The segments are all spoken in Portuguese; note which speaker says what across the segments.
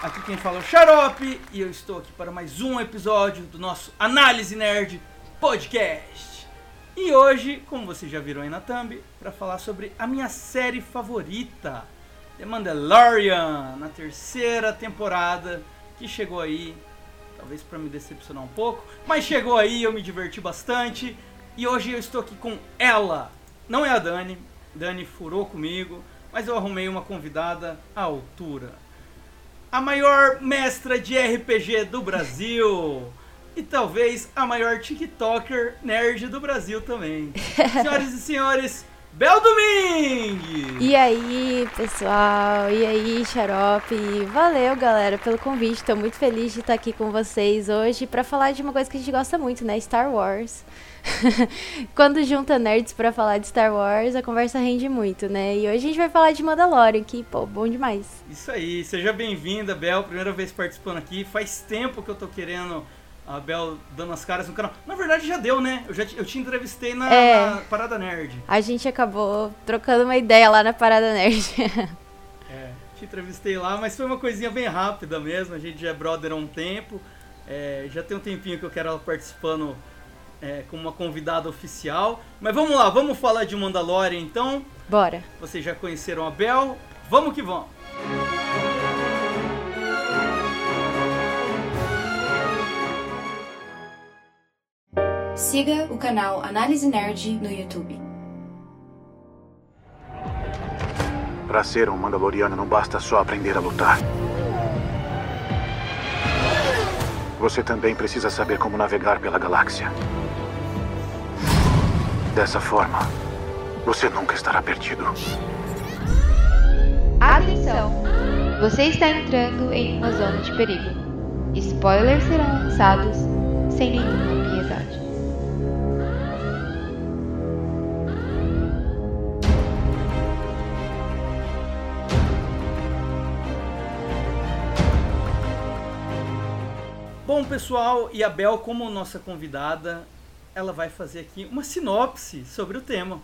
Speaker 1: Aqui quem fala é o Xarope e eu estou aqui para mais um episódio do nosso Análise Nerd Podcast. E hoje, como vocês já viram aí na thumb, para falar sobre a minha série favorita, The Mandalorian, na terceira temporada, que chegou aí, talvez para me decepcionar um pouco, mas chegou aí, eu me diverti bastante. E hoje eu estou aqui com ela. Não é a Dani, Dani furou comigo, mas eu arrumei uma convidada à altura. A maior mestra de RPG do Brasil. E talvez a maior TikToker nerd do Brasil também. Senhoras e senhores, Bel Domingues!
Speaker 2: E aí, pessoal? E aí, Xarope? Valeu, galera, pelo convite. Estou muito feliz de estar aqui com vocês hoje para falar de uma coisa que a gente gosta muito, né? Star Wars. Quando junta nerds para falar de Star Wars, a conversa rende muito, né? E hoje a gente vai falar de Mandalorian, que, pô, bom demais.
Speaker 1: Isso aí, seja bem-vinda, Bel. Primeira vez participando aqui. Faz tempo que eu tô querendo a Bel dando as caras no canal. Na verdade já deu, né? Eu já te, eu te entrevistei na,
Speaker 2: É.
Speaker 1: na Parada Nerd.
Speaker 2: A gente acabou trocando uma ideia lá na Parada Nerd.
Speaker 1: É, te entrevistei lá, mas foi uma coisinha bem rápida mesmo. A gente já é brother há um tempo. É, já tem um tempinho que eu quero ela participando é, como uma convidada oficial. Mas vamos lá, vamos falar de Mandalorian então.
Speaker 2: Bora.
Speaker 1: Vocês já conheceram a Bel. Vamos que vamos.
Speaker 3: Siga o canal Análise Nerd no YouTube.
Speaker 4: Para ser um Mandaloriano não basta só aprender a lutar. Você também precisa saber como navegar pela galáxia. Dessa forma, você nunca estará perdido.
Speaker 5: Atenção! Você está entrando em uma zona de perigo. Spoilers serão lançados sem nenhuma piedade.
Speaker 1: Bom, pessoal, e a Bel, como nossa convidada, ela vai fazer aqui uma sinopse sobre o tema.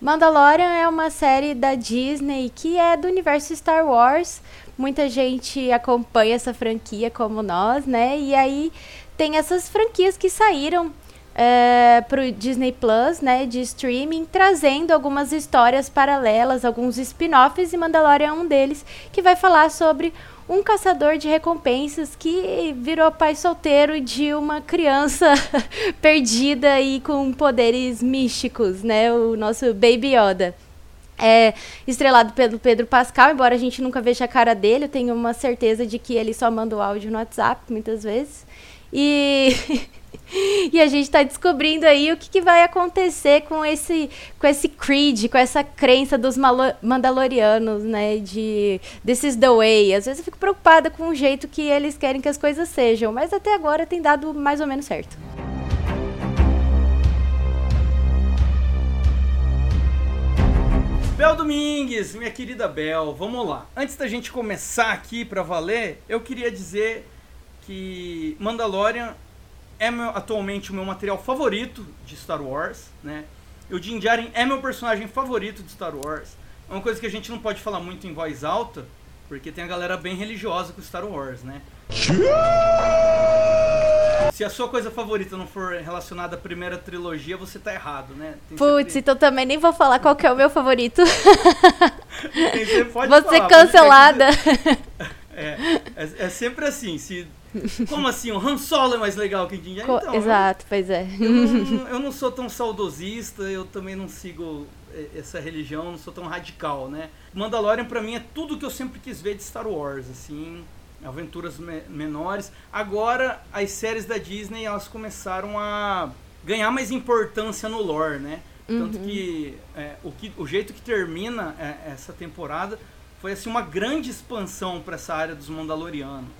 Speaker 2: Mandalorian é uma série da Disney que é do universo Star Wars. Muita gente acompanha essa franquia como nós, né? E aí tem essas franquias que saíram é, pro Disney Plus, né? De streaming, trazendo algumas histórias paralelas, alguns spin-offs, e Mandalorian é um deles, que vai falar sobre um caçador de recompensas que virou pai solteiro de uma criança perdida e com poderes místicos, né? O nosso Baby Yoda. É estrelado pelo Pedro Pascal, embora a gente nunca veja a cara dele, eu tenho uma certeza de que ele só manda o áudio no WhatsApp muitas vezes. E e a gente está descobrindo aí o que, que vai acontecer com esse, com esse creed, com essa crença dos mandalorianos, né? De this is the way. Às vezes eu fico preocupada com o jeito que eles querem que as coisas sejam, mas até agora tem dado mais ou menos certo.
Speaker 1: Bel Domingues, minha querida Bel, vamos lá. Antes da gente começar aqui pra valer, eu queria dizer que Mandalorian é meu- atualmente o meu material favorito de Star Wars, né? E o Din Djarin é meu personagem favorito de Star Wars. É uma coisa que a gente não pode falar muito em voz alta, porque tem a galera bem religiosa com Star Wars, né? Se a sua coisa favorita não for relacionada à primeira trilogia, você tá errado, né?
Speaker 2: Putz, então também nem vou falar qual que é o meu favorito.
Speaker 1: Você pode
Speaker 2: Vou
Speaker 1: falar,
Speaker 2: ser
Speaker 1: mas
Speaker 2: cancelada.
Speaker 1: É, é, é sempre assim. Se, como assim? O Han Solo é mais legal que o?
Speaker 2: Co-
Speaker 1: Então,
Speaker 2: Exato, pois é.
Speaker 1: Eu, não, eu não sou tão saudosista, eu também não sigo eh, essa religião, não sou tão radical, né? Mandalorian pra mim é tudo que eu sempre quis ver de Star Wars, assim, aventuras me- menores. Agora as séries da Disney elas começaram a ganhar mais importância no lore, né? Tanto que, é, o que o jeito que termina é, essa temporada foi assim uma grande expansão para essa área dos Mandalorianos, né?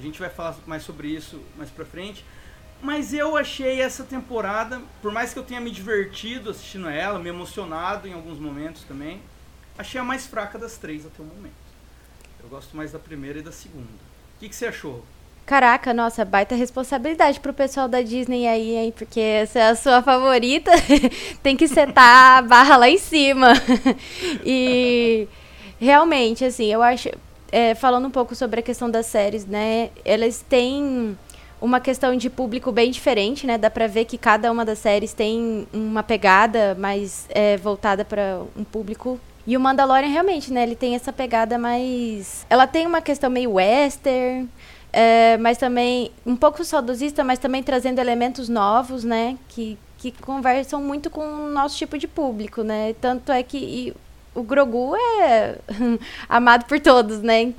Speaker 1: A gente vai falar mais sobre isso mais pra frente. Mas eu achei essa temporada, por mais que eu tenha me divertido assistindo ela, me emocionado em alguns momentos também, achei a mais fraca das três até o momento. Eu gosto mais da primeira e da segunda. O que, que você achou?
Speaker 2: Caraca, nossa, baita responsabilidade pro pessoal da Disney aí, hein? Porque essa é a sua favorita, tem que setar a barra lá em cima. e realmente, assim, eu acho. É, falando um pouco sobre a questão das séries, né? Elas têm uma questão de público bem diferente, né? Dá pra ver que cada uma das séries tem uma pegada mais é, voltada para um público. E o Mandalorian realmente, né? Ele tem essa pegada mais. Ela tem uma questão meio western, é, mas também um pouco saudosista, mas também trazendo elementos novos, né? Que, que conversam muito com o nosso tipo de público, né? Tanto é que o Grogu é amado por todos, né?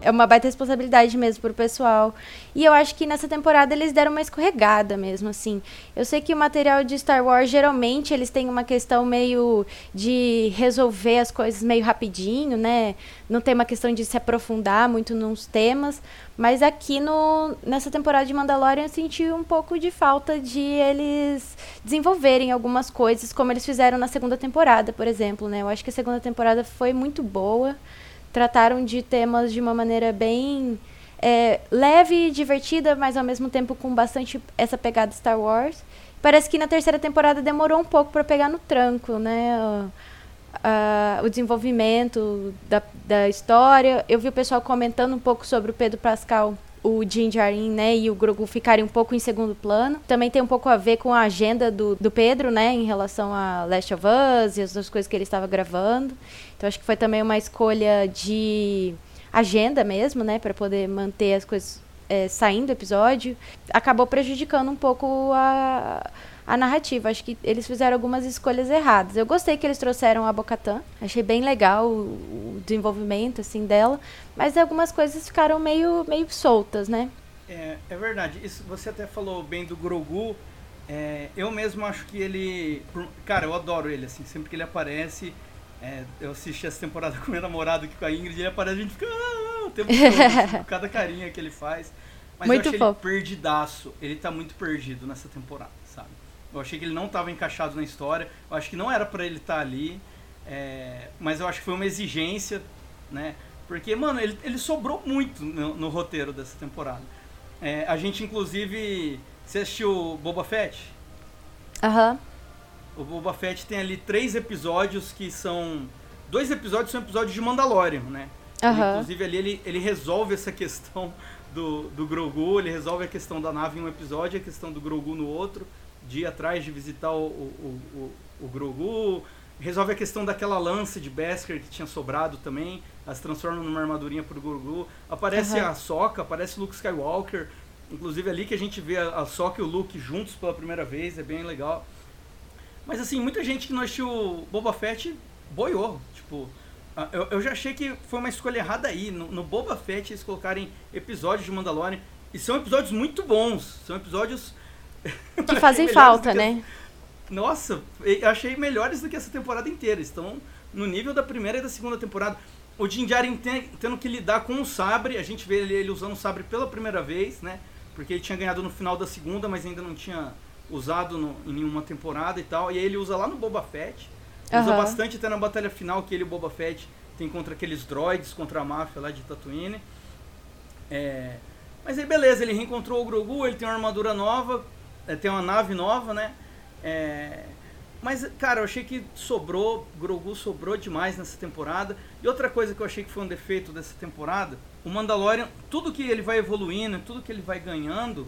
Speaker 2: É uma baita responsabilidade mesmo pro pessoal. E eu acho que nessa temporada eles deram uma escorregada mesmo, assim. Eu sei que o material de Star Wars, geralmente, eles têm uma questão meio de resolver as coisas meio rapidinho, né? Não tem uma questão de se aprofundar muito nos temas. Mas aqui no, nessa temporada de Mandalorian eu senti um pouco de falta de eles desenvolverem algumas coisas, como eles fizeram na segunda temporada, por exemplo, né? Eu acho que a segunda temporada foi muito boa trataram de temas de uma maneira bem é, leve e divertida, mas ao mesmo tempo com bastante essa pegada Star Wars. Parece que na terceira temporada demorou um pouco para pegar no tranco, né? Uh, o desenvolvimento da, da história. Eu vi o pessoal comentando um pouco sobre o Pedro Pascal o Din Djarin, né, e o Grogu ficarem um pouco em segundo plano. Também tem um pouco a ver com a agenda do, do Pedro, né, em relação a Last of Us e as outras coisas que ele estava gravando. Então acho que foi também uma escolha de agenda mesmo, né, para poder manter as coisas é, saindo do episódio. Acabou prejudicando um pouco a a narrativa. Acho que eles fizeram algumas escolhas erradas. Eu gostei que eles trouxeram a Bocatã, achei bem legal o, o desenvolvimento assim dela, mas algumas coisas ficaram meio, meio soltas, né?
Speaker 1: É, é verdade. Isso você até falou bem do Grogu. É, eu mesmo acho que ele. Cara, eu adoro ele, assim, sempre que ele aparece. É, eu assisti essa temporada com meu namorado aqui com a Ingrid, ele aparece, a gente fica. Ah, o tempo todo, assim, cada carinha que ele faz. Mas muito eu achei fofo. ele perdidaço. Ele tá muito perdido nessa temporada? Eu achei que ele não estava encaixado na história. Eu acho que não era para ele estar tá ali. É, mas eu acho que foi uma exigência, né? Porque, mano, ele, ele sobrou muito no, no roteiro dessa temporada. É, a gente, inclusive. Você assistiu Boba Fett?
Speaker 2: Aham. Uhum.
Speaker 1: O Boba Fett tem ali três episódios que são. Dois episódios são episódios de Mandalorian, né?
Speaker 2: Uhum.
Speaker 1: Ele, inclusive ali ele, ele resolve essa questão do, do Grogu, ele resolve a questão da nave em um episódio e a questão do Grogu no outro de ir atrás de visitar o, o, o, o Grogu. Resolve a questão daquela lança de Beskar que tinha sobrado também. As transforma numa armadurinha pro Grogu. Aparece uhum. a Soca, aparece Luke Skywalker. Inclusive ali que a gente vê a Soca e o Luke juntos pela primeira vez, é bem legal. Mas assim, muita gente que não assistiu Boba Fett boiou. Tipo, eu, eu já achei que foi uma escolha errada aí. No, no Boba Fett eles colocarem episódios de Mandalorian. E são episódios muito bons. São episódios
Speaker 2: que fazem falta, né?
Speaker 1: Nossa, eu achei melhores do que essa temporada inteira. Estão no nível da primeira e da segunda temporada. O Din Djarin tendo que lidar com o sabre, a gente vê ele, ele usando o sabre pela primeira vez, né? Porque ele tinha ganhado no final da segunda, mas ainda não tinha usado no, em nenhuma temporada e tal. E aí ele usa lá no Boba Fett. Usa uhum. bastante até na batalha final que ele, o Boba Fett, tem contra aqueles droids, contra a máfia lá de Tatooine. É... Mas aí beleza, ele reencontrou o Grogu, ele tem uma armadura nova, tem uma nave nova, né? É, mas, cara, eu achei que sobrou, Grogu sobrou demais nessa temporada. E outra coisa que eu achei que foi um defeito dessa temporada, o Mandalorian, tudo que ele vai evoluindo, tudo que ele vai ganhando,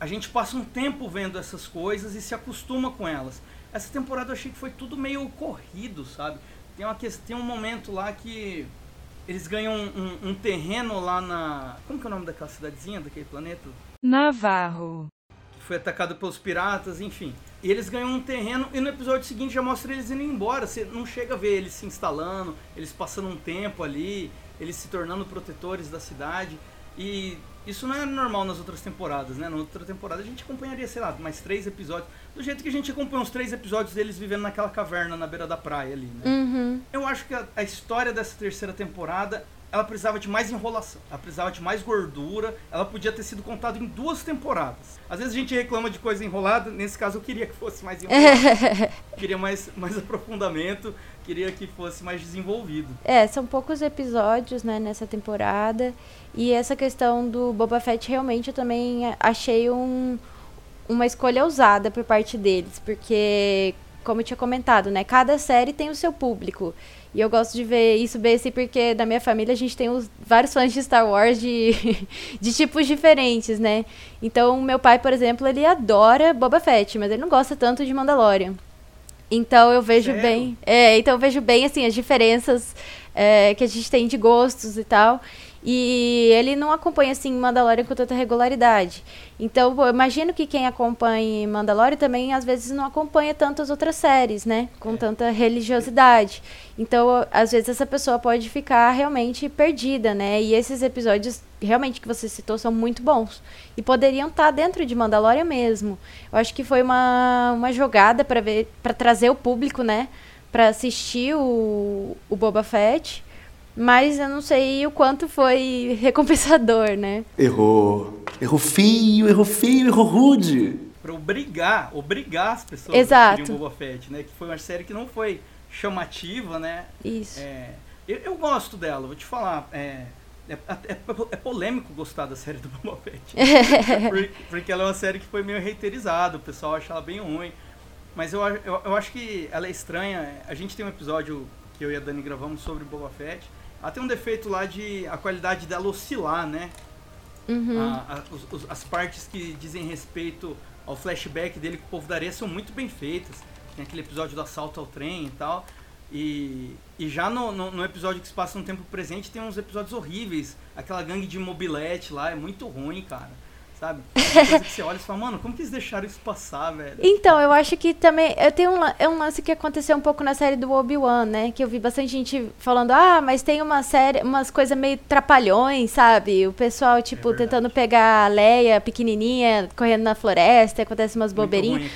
Speaker 1: a gente passa um tempo vendo essas coisas e se acostuma com elas. Essa temporada eu achei que foi tudo meio corrido, sabe? Tem, uma, tem um momento lá que eles ganham um, um, um terreno lá na. Como que é o nome daquela cidadezinha, daquele planeta?
Speaker 6: Navarro
Speaker 1: foi atacado pelos piratas, enfim. E eles ganham um terreno e no episódio seguinte já mostra eles indo embora. Você não chega a ver eles se instalando, eles passando um tempo ali, eles se tornando protetores da cidade. E isso não é normal nas outras temporadas, né? Na outra temporada a gente acompanharia, sei lá, mais três episódios. Do jeito que a gente acompanha os três episódios deles vivendo naquela caverna na beira da praia ali, né?
Speaker 2: Uhum.
Speaker 1: Eu acho que a, a história dessa terceira temporada ela precisava de mais enrolação, ela precisava de mais gordura, ela podia ter sido contada em duas temporadas. Às vezes a gente reclama de coisa enrolada, nesse caso eu queria que fosse mais enrolado, queria mais, mais aprofundamento, queria que fosse mais desenvolvido.
Speaker 2: É, são poucos episódios, né, nessa temporada. E essa questão do Boba Fett realmente eu também achei um, uma escolha ousada por parte deles, porque como eu tinha comentado, né, cada série tem o seu público. E eu gosto de ver isso bem assim, porque da minha família a gente tem os, vários fãs de Star Wars de, de tipos diferentes, né? Então, meu pai, por exemplo, ele adora Boba Fett, mas ele não gosta tanto de Mandalorian. Então eu vejo
Speaker 1: Sério?
Speaker 2: bem. É, então eu vejo bem assim as diferenças é, que a gente tem de gostos e tal. E ele não acompanha assim Mandalorian com tanta regularidade. Então, pô, imagino que quem acompanha Mandalorian também às vezes não acompanha tantas outras séries, né? Com tanta religiosidade. Então, às vezes essa pessoa pode ficar realmente perdida, né? E esses episódios realmente que você citou são muito bons e poderiam estar dentro de Mandalorian mesmo. Eu acho que foi uma, uma jogada para ver para trazer o público, né, para assistir o, o Boba Fett. Mas eu não sei o quanto foi recompensador, né?
Speaker 6: Errou. Errou feio, errou feio, errou rude.
Speaker 1: Pra obrigar, obrigar as pessoas
Speaker 2: Exato.
Speaker 1: a Boba Fett, né? Que foi uma série que não foi chamativa, né?
Speaker 2: Isso.
Speaker 1: É, eu, eu gosto dela, vou te falar. É, é, é- é polêmico gostar da série do Boba Fett. Por- porque ela é uma série que foi meio reiterizada, o pessoal acha ela bem ruim. Mas eu, eu, eu acho que ela é estranha. A gente tem um episódio que eu e a Dani gravamos sobre Boba Fett. Ela tem um defeito lá de a qualidade dela oscilar, né?
Speaker 2: Uhum.
Speaker 1: A- a- os- as partes que dizem respeito ao flashback dele com o povo da areia são muito bem feitas. Tem aquele episódio do assalto ao trem e tal. E, e já no, no, no episódio que se passa no tempo presente tem uns episódios horríveis. Aquela gangue de mobilete lá é muito ruim, cara. Sabe? É coisa que você olha e fala, mano, como que eles deixaram isso passar, velho?
Speaker 2: Então, eu acho que também. Eu tenho um, é um lance que aconteceu um pouco na série do Obi-Wan, né? Que eu vi bastante gente falando, ah, mas tem uma série, umas coisas meio trapalhões, sabe? O pessoal, tipo,
Speaker 1: verdade.
Speaker 2: tentando pegar a Leia pequenininha, correndo na floresta, acontece umas bobeirinhas.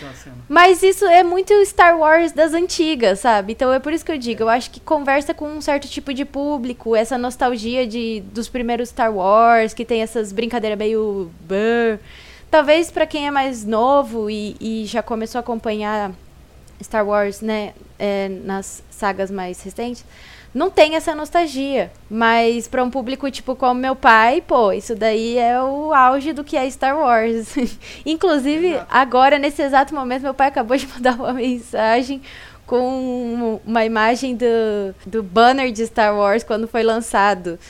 Speaker 2: Mas isso é muito Star Wars das antigas, sabe? Então é por isso que eu digo, eu acho que conversa com um certo tipo de público, essa nostalgia de dos primeiros Star Wars, que tem essas brincadeiras meio brr. Talvez pra quem é mais novo e, e já começou a acompanhar Star Wars, né, é, nas sagas mais recentes, não tem essa nostalgia. Mas pra um público tipo como meu pai, pô, isso daí é o auge do que é Star Wars. Inclusive,
Speaker 1: Exato.
Speaker 2: agora, nesse exato momento, meu pai acabou de mandar uma mensagem com uma imagem do, do banner de Star Wars quando foi lançado.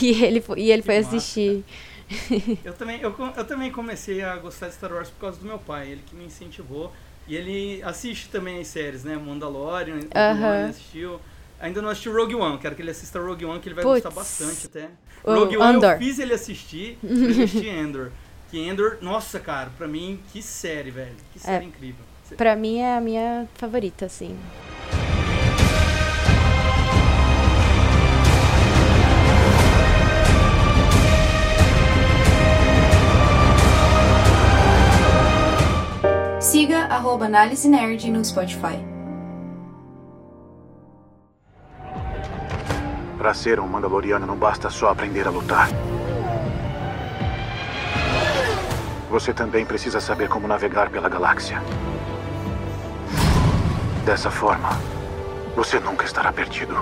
Speaker 2: E ele, e ele
Speaker 1: Que
Speaker 2: foi
Speaker 1: massa,
Speaker 2: assistir.
Speaker 1: Eu também, eu, eu também comecei a gostar de Star Wars por causa do meu pai, ele que me incentivou. E ele assiste também as séries, né? Mandalorian, Obi-Wan,
Speaker 2: Aham.
Speaker 1: ele assistiu. Ainda não assistiu Rogue One, quero que ele assista Rogue One, que ele vai
Speaker 2: Puts.
Speaker 1: gostar bastante até.
Speaker 2: O
Speaker 1: Rogue One
Speaker 2: Andor.
Speaker 1: eu fiz ele assistir, eu assisti Endor. Que Endor, nossa, cara, pra mim, que série, velho. Que série incrível.
Speaker 2: Pra mim é a minha favorita, assim.
Speaker 3: Arroba Análise Nerd no Spotify.
Speaker 4: Para ser um Mandaloriano não basta só aprender a lutar. Você também precisa saber como navegar pela galáxia. Dessa forma, você nunca estará perdido.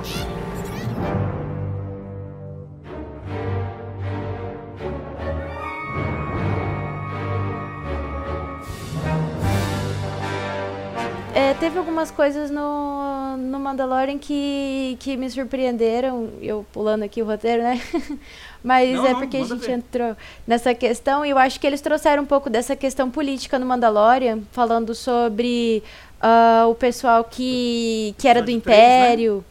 Speaker 2: É, teve algumas coisas no, no Mandalorian que, que me surpreenderam, eu pulando aqui o roteiro, né? Mas
Speaker 1: Não,
Speaker 2: é
Speaker 1: não,
Speaker 2: porque a
Speaker 1: manda
Speaker 2: gente
Speaker 1: ver.
Speaker 2: entrou nessa questão e eu acho que eles trouxeram um pouco dessa questão política no Mandalorian, falando sobre ah, o pessoal que, que era do
Speaker 1: Episódio três, né?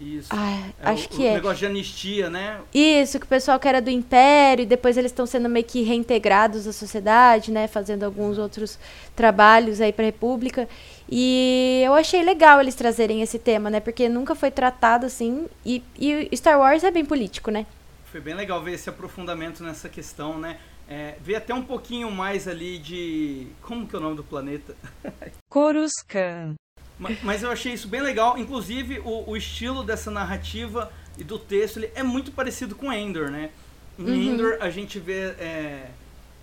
Speaker 1: Isso.
Speaker 2: Ah,
Speaker 1: É
Speaker 2: acho
Speaker 1: o,
Speaker 2: que
Speaker 1: o
Speaker 2: é.
Speaker 1: negócio de anistia, né?
Speaker 2: Isso, que o pessoal que era do Império, e depois eles estão sendo meio que reintegrados à sociedade, né? Fazendo alguns outros trabalhos aí pra República. E eu achei legal eles trazerem esse tema, né? Porque nunca foi tratado assim. E, e Star Wars é bem político, né?
Speaker 1: foi bem legal ver esse aprofundamento nessa questão, né? É, ver até um pouquinho mais ali de. Como que é o nome do planeta?
Speaker 7: Coruscant.
Speaker 1: Ma- Mas eu achei isso bem legal. Inclusive, o, o estilo dessa narrativa e do texto ele é muito parecido com Endor, né? Em Endor, a gente vê é,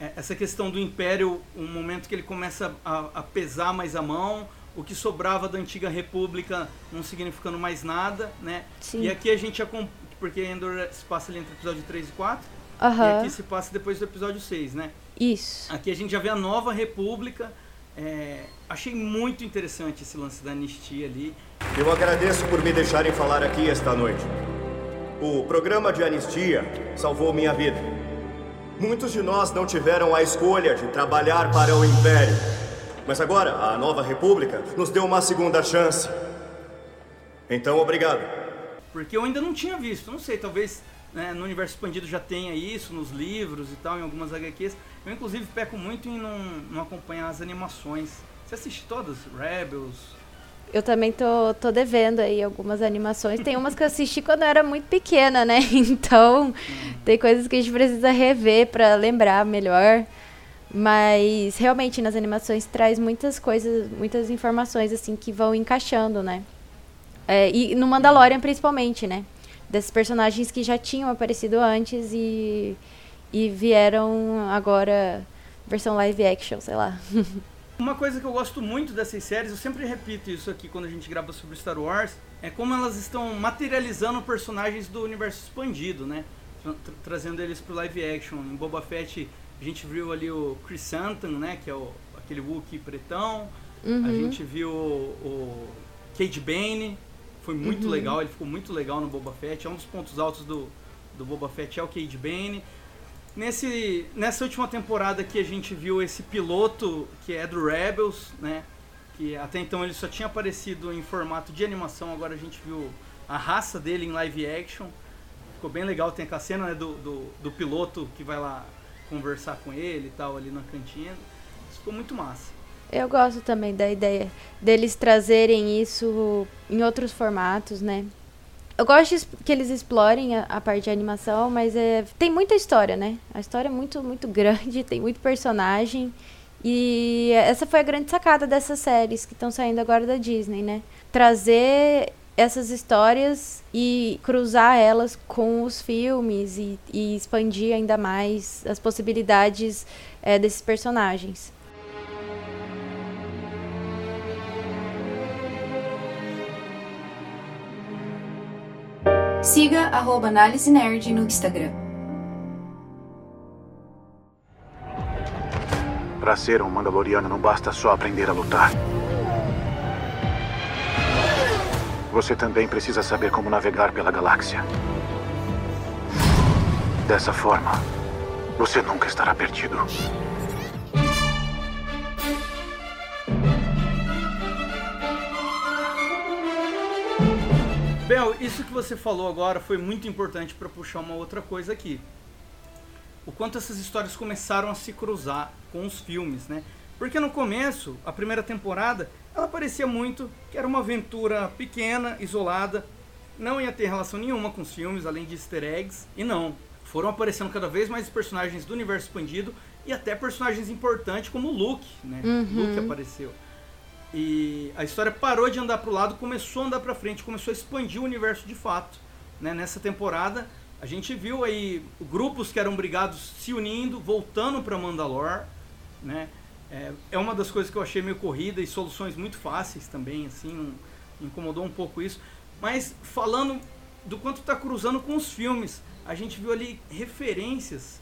Speaker 1: é, essa questão do Império, um momento que ele começa a, a pesar mais a mão, o que sobrava da antiga República não significando mais nada, né?
Speaker 2: Sim.
Speaker 1: E aqui a gente acompanha, porque Endor se passa ali entre o episódio 3 e 4, e
Speaker 2: Aham.
Speaker 1: aqui se passa depois do episódio 6, né?
Speaker 2: Isso.
Speaker 1: Aqui a gente já vê a nova república. É, achei muito interessante esse lance da anistia ali.
Speaker 8: Eu agradeço por me deixarem falar aqui esta noite. O programa de anistia salvou minha vida. Muitos de nós não tiveram a escolha de trabalhar para o Império. Mas agora, a nova República nos deu uma segunda chance. Então, obrigado.
Speaker 1: Porque eu ainda não tinha visto. Não sei, talvez né, no universo expandido já tenha isso, nos livros e tal, em algumas HQs. Eu, inclusive, peco muito em não, não acompanhar as animações. Você assiste todas? Rebels?
Speaker 2: Eu também tô, tô devendo aí algumas animações. Tem umas que eu assisti quando eu era muito pequena, né? Então, tem coisas que a gente precisa rever pra lembrar melhor. Mas realmente nas animações traz muitas coisas, muitas informações assim que vão encaixando, né? É, e no Mandalorian principalmente, né? Desses personagens que já tinham aparecido antes e, e vieram agora versão live action, sei lá.
Speaker 1: Uma coisa que eu gosto muito dessas séries, eu sempre repito isso aqui quando a gente grava sobre Star Wars, é como elas estão materializando personagens do universo expandido, né? Tra- tra- trazendo eles pro live action. Em Boba Fett a gente viu ali o Chris Santan, né? Que é o, aquele Wookiee pretão. A gente viu o, o Cade Bane, foi muito legal, ele ficou muito legal no Boba Fett. É um dos pontos altos do, do Boba Fett é o Cade Bane. Nesse, nessa última temporada que a gente viu esse piloto que é do Rebels, né? Que até então ele só tinha aparecido em formato de animação, agora a gente viu a raça dele em live action. Ficou bem legal, tem aquela cena né, do, do, do piloto que vai lá conversar com ele e tal ali na cantina. Isso ficou muito massa.
Speaker 2: Eu gosto também da ideia deles trazerem isso em outros formatos, né? Eu gosto que eles explorem a, a parte de animação, mas é, tem muita história, né? A história é muito, muito grande, tem muito personagem. E essa foi a grande sacada dessas séries que estão saindo agora da Disney, né? Trazer essas histórias e cruzar elas com os filmes e, e expandir ainda mais as possibilidades eh, desses personagens.
Speaker 3: Siga arroba Análise Nerd no Instagram.
Speaker 4: Para ser um Mandaloriano não basta só aprender a lutar. Você também precisa saber como navegar pela galáxia. Dessa forma, você nunca estará perdido.
Speaker 1: Isso que você falou agora foi muito importante para puxar uma outra coisa aqui. O quanto essas histórias começaram a se cruzar com os filmes, né? Porque no começo, a primeira temporada, ela parecia muito que era uma aventura pequena, isolada, não ia ter relação nenhuma com os filmes, além de easter eggs, e não. Foram aparecendo cada vez mais personagens do universo expandido e até personagens importantes como o Luke, né? Luke apareceu. E a história parou de andar para o lado, começou a andar para frente, começou a expandir o universo de fato. Né? Nessa temporada, a gente viu aí grupos que eram brigados se unindo, voltando para Mandalor. Né? É, é uma das coisas que eu achei meio corrida e soluções muito fáceis também, assim, me incomodou um pouco isso. Mas falando do quanto está cruzando com os filmes, a gente viu ali referências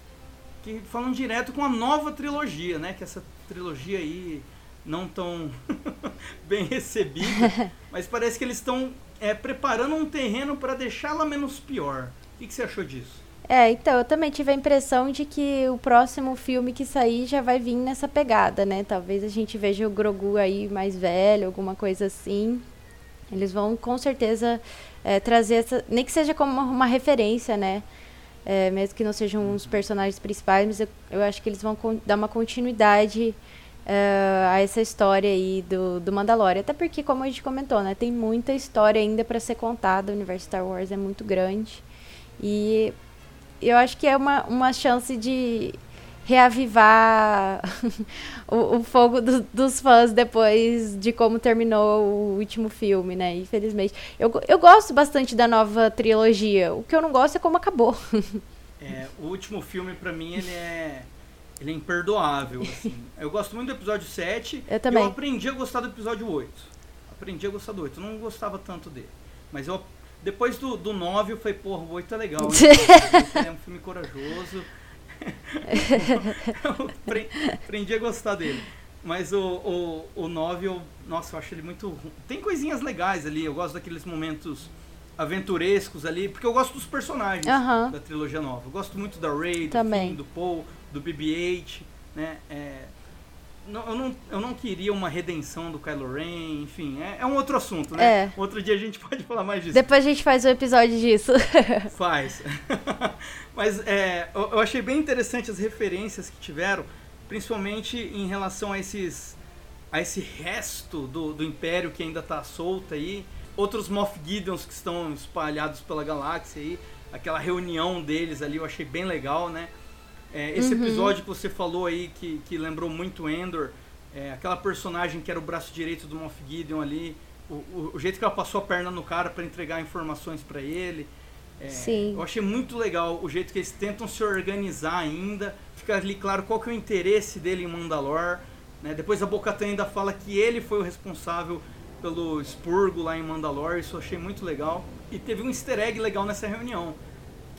Speaker 1: que falam direto com a nova trilogia, né? Que essa trilogia aí não tão bem recebida, mas parece que eles estão é, preparando um terreno para deixá-la menos pior. O que, que você achou disso?
Speaker 2: É, então, eu também tive a impressão de que o próximo filme que sair já vai vir nessa pegada, né? Talvez a gente veja o Grogu aí mais velho, alguma coisa assim. Eles vão com certeza é, trazer essa. Nem que seja como uma, uma referência, né? É, mesmo que não sejam os personagens principais, mas eu, eu acho que eles vão dar uma continuidade é, a essa história aí do, do Mandalorian. Até porque, como a gente comentou, né? Tem muita história ainda para ser contada. O universo Star Wars é muito grande. E eu acho que é uma, uma chance de reavivar o, o fogo do, dos fãs depois de como terminou o último filme, né? Infelizmente. Eu, eu gosto bastante da nova trilogia. O que eu não gosto é como acabou.
Speaker 1: É, o último filme, pra mim, ele é. Ele é imperdoável, assim. Eu gosto muito do episódio 7.
Speaker 2: Eu também.
Speaker 1: Eu aprendi a gostar do episódio 8. Aprendi a gostar do 8. Eu não gostava tanto dele. Mas eu. Depois do, do 9, eu falei, porra, o 8 é legal. é um filme corajoso. eu apre- aprendi a gostar dele. Mas o, o, o 9, eu, nossa, eu acho ele muito. Tem coisinhas legais ali. Eu gosto daqueles momentos aventurescos ali, porque eu gosto dos personagens da trilogia nova. Eu gosto muito da Ray, do
Speaker 2: Também.
Speaker 1: Finn, do Paul, do BB-8, né? É, não, eu, não, eu não queria uma redenção do Kylo Ren, enfim, é, é um outro assunto, né?
Speaker 2: É.
Speaker 1: Outro dia a gente pode falar mais disso.
Speaker 2: Depois a gente faz um episódio disso.
Speaker 1: Faz. Mas é, eu, eu achei bem interessante as referências que tiveram, principalmente em relação a esses a esse resto do, do Império que ainda tá solto aí, outros Moff Gideons que estão espalhados pela galáxia aí, aquela reunião deles ali eu achei bem legal, né? É, esse
Speaker 2: Uhum.
Speaker 1: episódio que você falou aí, que, que lembrou muito Endor, é, aquela personagem que era o braço direito do Moff Gideon ali, o, o, o jeito que ela passou a perna no cara para entregar informações para ele. É,
Speaker 2: Sim.
Speaker 1: Eu achei muito legal o jeito que eles tentam se organizar ainda. Fica ali claro qual que é o interesse dele em Mandalor. Né? Depois a Bocatan ainda fala que ele foi o responsável pelo expurgo lá em Mandalor. Isso eu achei muito legal. E teve um easter egg legal nessa reunião.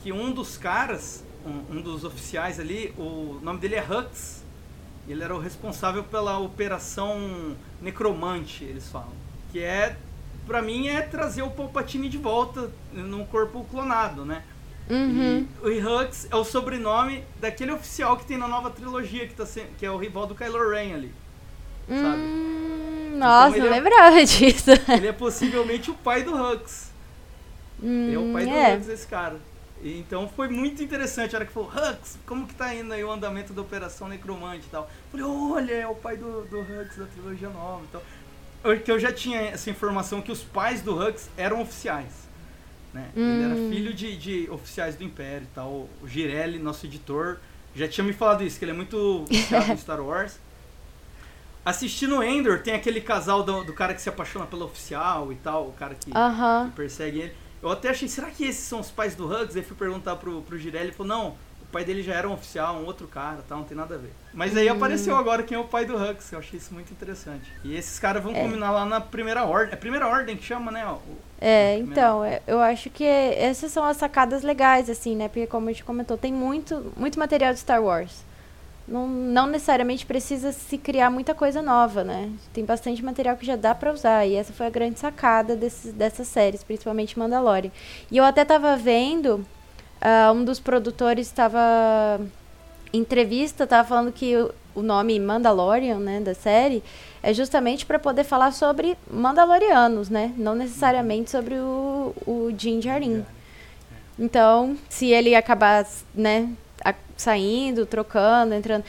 Speaker 1: Que um dos caras, um, um dos oficiais ali, o nome dele é Hux. Ele era o responsável pela operação Necromante, eles falam. Que é, pra mim, é trazer o Palpatine de volta num corpo clonado, né?
Speaker 2: Uhum.
Speaker 1: E o Hux é o sobrenome daquele oficial que tem na nova trilogia, que, tá se- que é o rival do Kylo Ren ali. Sabe?
Speaker 2: Hum, nossa,
Speaker 1: ele
Speaker 2: não
Speaker 1: é-
Speaker 2: lembrava disso.
Speaker 1: Ele é possivelmente o pai do Hux. Ele é o pai
Speaker 2: Hum,
Speaker 1: do
Speaker 2: é.
Speaker 1: Hux, esse cara. E, então foi muito interessante a hora que falou, Hux, como que tá indo aí o andamento da Operação Necromante e tal. Falei, olha, é o pai do, do Hux da trilogia nova. Então, eu, que eu já tinha essa informação que os pais do Hux eram oficiais. Né? Ele era
Speaker 2: Hum.
Speaker 1: filho de, de oficiais do Império e tal. O Girelli, nosso editor, já tinha me falado isso, que ele é muito viciado em Star Wars. Assistindo Endor, tem aquele casal do, do cara que se apaixona pelo oficial e tal, o cara que,
Speaker 2: Aham.
Speaker 1: que persegue ele. Eu até achei, será que esses são os pais do Hugs? Aí fui perguntar pro, pro Girelli, ele falou, não, o pai dele já era um oficial, um outro cara, tal, não tem nada a ver. Mas aí
Speaker 2: Hum.
Speaker 1: apareceu agora quem é o pai do Hugs, eu achei isso muito interessante. E esses caras vão
Speaker 2: É.
Speaker 1: combinar lá na primeira ordem, é a primeira ordem que chama, né? o-
Speaker 2: É, então, é, eu acho que essas são as sacadas legais, assim, né? Porque como a gente comentou, tem muito, muito material de Star Wars. Não, não necessariamente precisa se criar muita coisa nova, né? Tem bastante material que já dá pra usar. E essa foi a grande sacada desses, dessas séries, principalmente Mandalorian. E eu até tava vendo, ah, um dos produtores estava entrevista, tava falando que o, o nome Mandalorian, né, da série, é justamente para poder falar sobre Mandalorianos, né? Não necessariamente sobre o, o Din Djarin. Então, se ele acabar, né, a- saindo, trocando, entrando.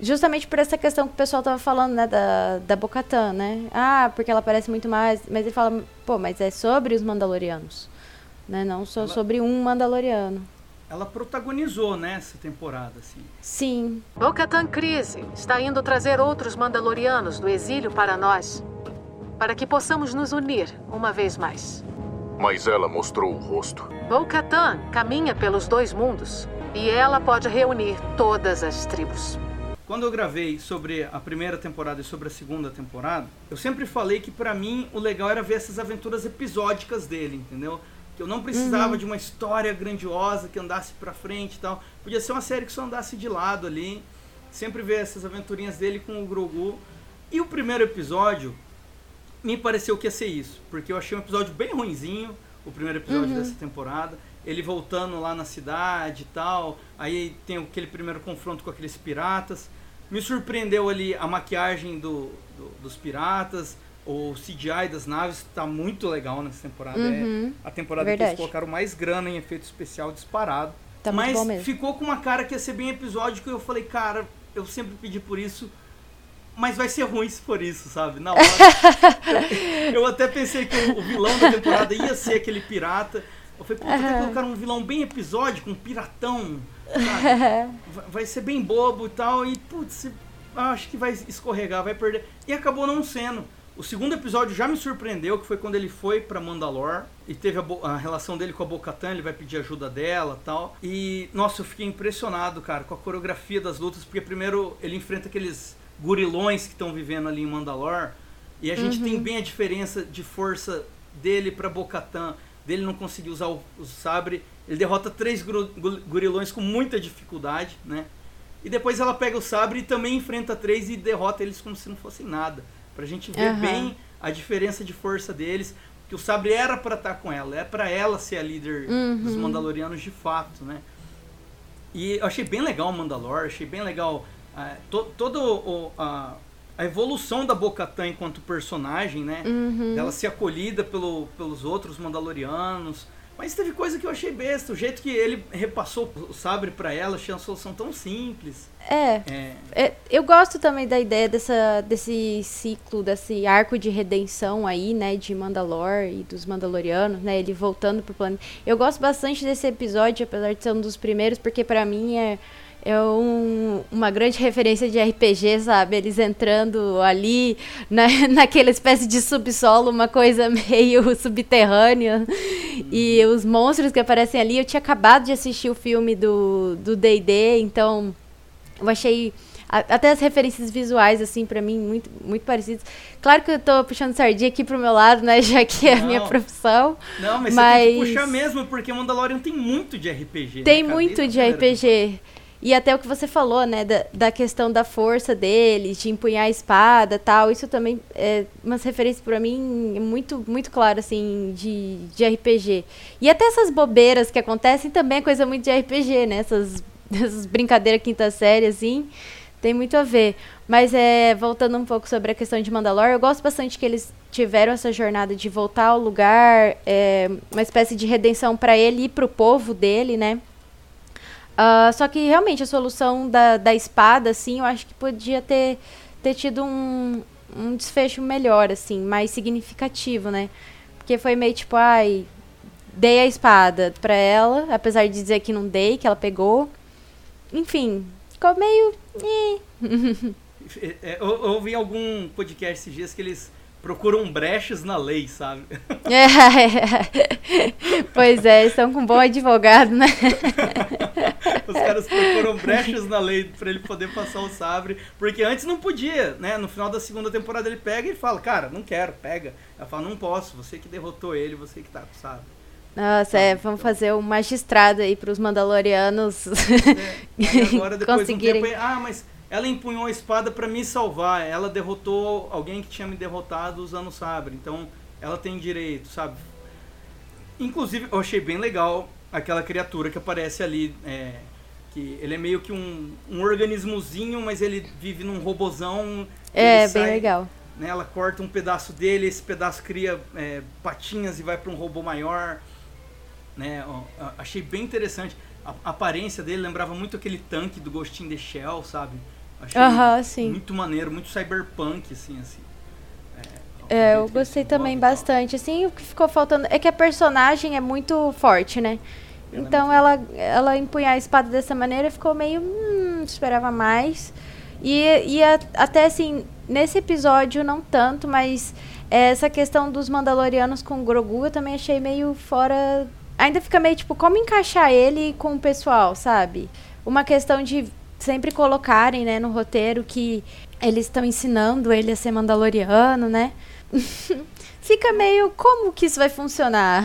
Speaker 2: Justamente por essa questão que o pessoal tava falando, né, da, da Bocatan, né? Ah, porque ela parece muito mais. Mas ele fala, pô, mas é sobre os Mandalorianos. Né? Não só
Speaker 1: Ela-
Speaker 2: sobre um Mandaloriano.
Speaker 1: Ela protagonizou, né, essa temporada, assim.
Speaker 2: Sim.
Speaker 9: Bo-Katan Crise está indo trazer outros Mandalorianos do exílio para nós, para que possamos nos unir uma vez mais.
Speaker 10: Mas ela mostrou o rosto.
Speaker 9: Bo-Katan caminha pelos dois mundos e ela pode reunir todas as tribos.
Speaker 1: Quando eu gravei sobre a primeira temporada e sobre a segunda temporada, eu sempre falei que pra mim o legal era ver essas aventuras episódicas dele, entendeu? Que eu não precisava
Speaker 2: Uhum.
Speaker 1: de uma história grandiosa que andasse pra frente e tal. Podia ser uma série que só andasse de lado ali. Sempre ver essas aventurinhas dele com o Grogu. E o primeiro episódio me pareceu que ia ser isso, porque eu achei um episódio bem ruinzinho, o primeiro episódio
Speaker 2: Uhum.
Speaker 1: dessa temporada. Ele voltando lá na cidade e tal. Aí tem aquele primeiro confronto com aqueles piratas. Me surpreendeu ali a maquiagem do, do- dos piratas, o CGI das naves tá muito legal nessa temporada.
Speaker 2: Uhum.
Speaker 1: É a temporada que
Speaker 2: Verdade.
Speaker 1: eles colocaram mais grana em efeito especial disparado.
Speaker 2: Tá
Speaker 1: Mas ficou com uma cara que ia ser bem episódico e eu falei, cara, eu sempre pedi por isso, mas vai ser ruim se for isso, sabe? Na hora. eu até pensei que o, o vilão da temporada ia ser aquele pirata. Eu falei, puta, até colocaram um vilão bem episódico, um piratão, sabe? Vai- ser bem bobo e tal, e putz, acho que vai escorregar, vai perder. E acabou não sendo. O segundo episódio já me surpreendeu, que foi quando ele foi pra Mandalor e teve a, a relação dele com a Bo-Katan, ele vai pedir ajuda dela tal. E, nossa, eu fiquei impressionado, cara, com a coreografia das lutas, porque primeiro ele enfrenta aqueles gurilões que estão vivendo ali em Mandalor, e a gente
Speaker 2: Uhum.
Speaker 1: tem bem a diferença de força dele pra Bo-Katan, dele não conseguir usar o, o sabre. Ele derrota três gurilões com muita dificuldade, né? E depois ela pega o sabre e também enfrenta três e derrota eles como se não fossem nada. Pra gente ver
Speaker 2: Aham.
Speaker 1: bem a diferença de força deles. Que o sabre era pra estar com ela, é pra ela ser a líder dos
Speaker 2: Uhum.
Speaker 1: Mandalorianos de fato, né? E eu achei bem legal o Mandalor, achei bem legal ah, to, todo o, a, a evolução da Bo-Katan enquanto personagem, né?
Speaker 2: Uhum.
Speaker 1: Dela ser acolhida pelo, pelos outros Mandalorianos. Mas teve coisa que eu achei besta, o jeito que ele repassou o sabre pra ela, achei uma solução tão simples.
Speaker 2: É.
Speaker 1: É,
Speaker 2: É, eu gosto também da ideia dessa, desse ciclo, desse arco de redenção aí, né, de Mandalor e dos Mandalorianos, né, ele voltando pro planeta. Eu gosto bastante desse episódio, apesar de ser um dos primeiros, porque pra mim é, é um- uma grande referência de RPG, sabe? Eles entrando ali na, naquela espécie de subsolo, uma coisa meio subterrânea. E os monstros que aparecem ali, eu tinha acabado de assistir o filme do do D&D, então eu achei a- até as referências visuais, assim, pra mim, muito, muito parecidas. Claro que eu tô puxando sardinha aqui pro meu lado, né? Já que é a minha profissão.
Speaker 1: Não, mas,
Speaker 2: Mas-
Speaker 1: você tem que puxar mesmo, porque Mandalorian tem muito de RPG.
Speaker 2: Tem
Speaker 1: né,
Speaker 2: muito de RPG. E até o que você falou, né? Da, da questão da força deles, de empunhar a espada tal. Isso também é umas referências pra mim muito, muito claro, assim, de, de RPG. E até essas bobeiras que acontecem também é coisa muito de RPG, né? Essas, essas brincadeiras quinta série, assim. Tem muito a ver. Mas é, voltando um pouco sobre a questão de Mandalor, eu gosto bastante que eles tiveram essa jornada de voltar ao lugar, é, uma espécie de redenção pra ele e pro povo dele, né? Ah, só que realmente a solução da, da espada, assim, eu acho que podia ter, ter tido um, um desfecho melhor, assim, mais significativo, né? Porque foi meio tipo, ai, dei a espada pra ela, apesar de dizer que não dei, que ela pegou. Enfim, ficou meio. eh.
Speaker 1: É, eu, eu ouvi algum podcast esses dias que eles procuram brechas na lei, sabe?
Speaker 2: É. pois é, estão com um bom advogado, né?
Speaker 1: Os caras procuram brechas na lei pra ele poder passar o sabre, porque antes não podia, né? No final da segunda temporada ele pega e fala, cara, não quero, pega. Ela fala, não posso, você que derrotou ele, você que tá com o sabre.
Speaker 2: Nossa, é, vamos fazer um magistrado aí pros Mandalorianos
Speaker 1: Aí agora, depois de um
Speaker 2: conseguirem.
Speaker 1: tempo, ah, mas ela empunhou a espada pra me salvar, ela derrotou alguém que tinha me derrotado usando o sabre, então ela tem direito, sabe? Inclusive, eu achei bem legal aquela criatura que aparece ali, é, que ele é meio que um, um organismozinho, mas ele vive num robozão.
Speaker 2: É,
Speaker 1: ele
Speaker 2: bem
Speaker 1: sai-
Speaker 2: legal.
Speaker 1: né, ela corta um pedaço dele, esse pedaço cria é, patinhas e vai para um robô maior. Né, achei bem interessante. A, a aparência dele lembrava muito aquele tanque do Ghost in the Shell, sabe? Achei
Speaker 2: Aham, sim.
Speaker 1: muito maneiro, muito cyberpunk, assim, assim.
Speaker 2: É, eu gostei também bastante. Assim, o que ficou faltando é que a personagem é muito forte, né? Então ela, ela empunhar a espada dessa maneira ficou meio. Hum, esperava mais. E, e a- até assim, nesse episódio não tanto, mas essa questão dos Mandalorianos com o Grogu eu também achei meio fora. Ainda fica meio tipo, como encaixar ele com o pessoal, sabe? Uma questão de sempre colocarem, né, no roteiro que eles estão ensinando ele a ser Mandaloriano, né? Fica meio como que isso vai funcionar?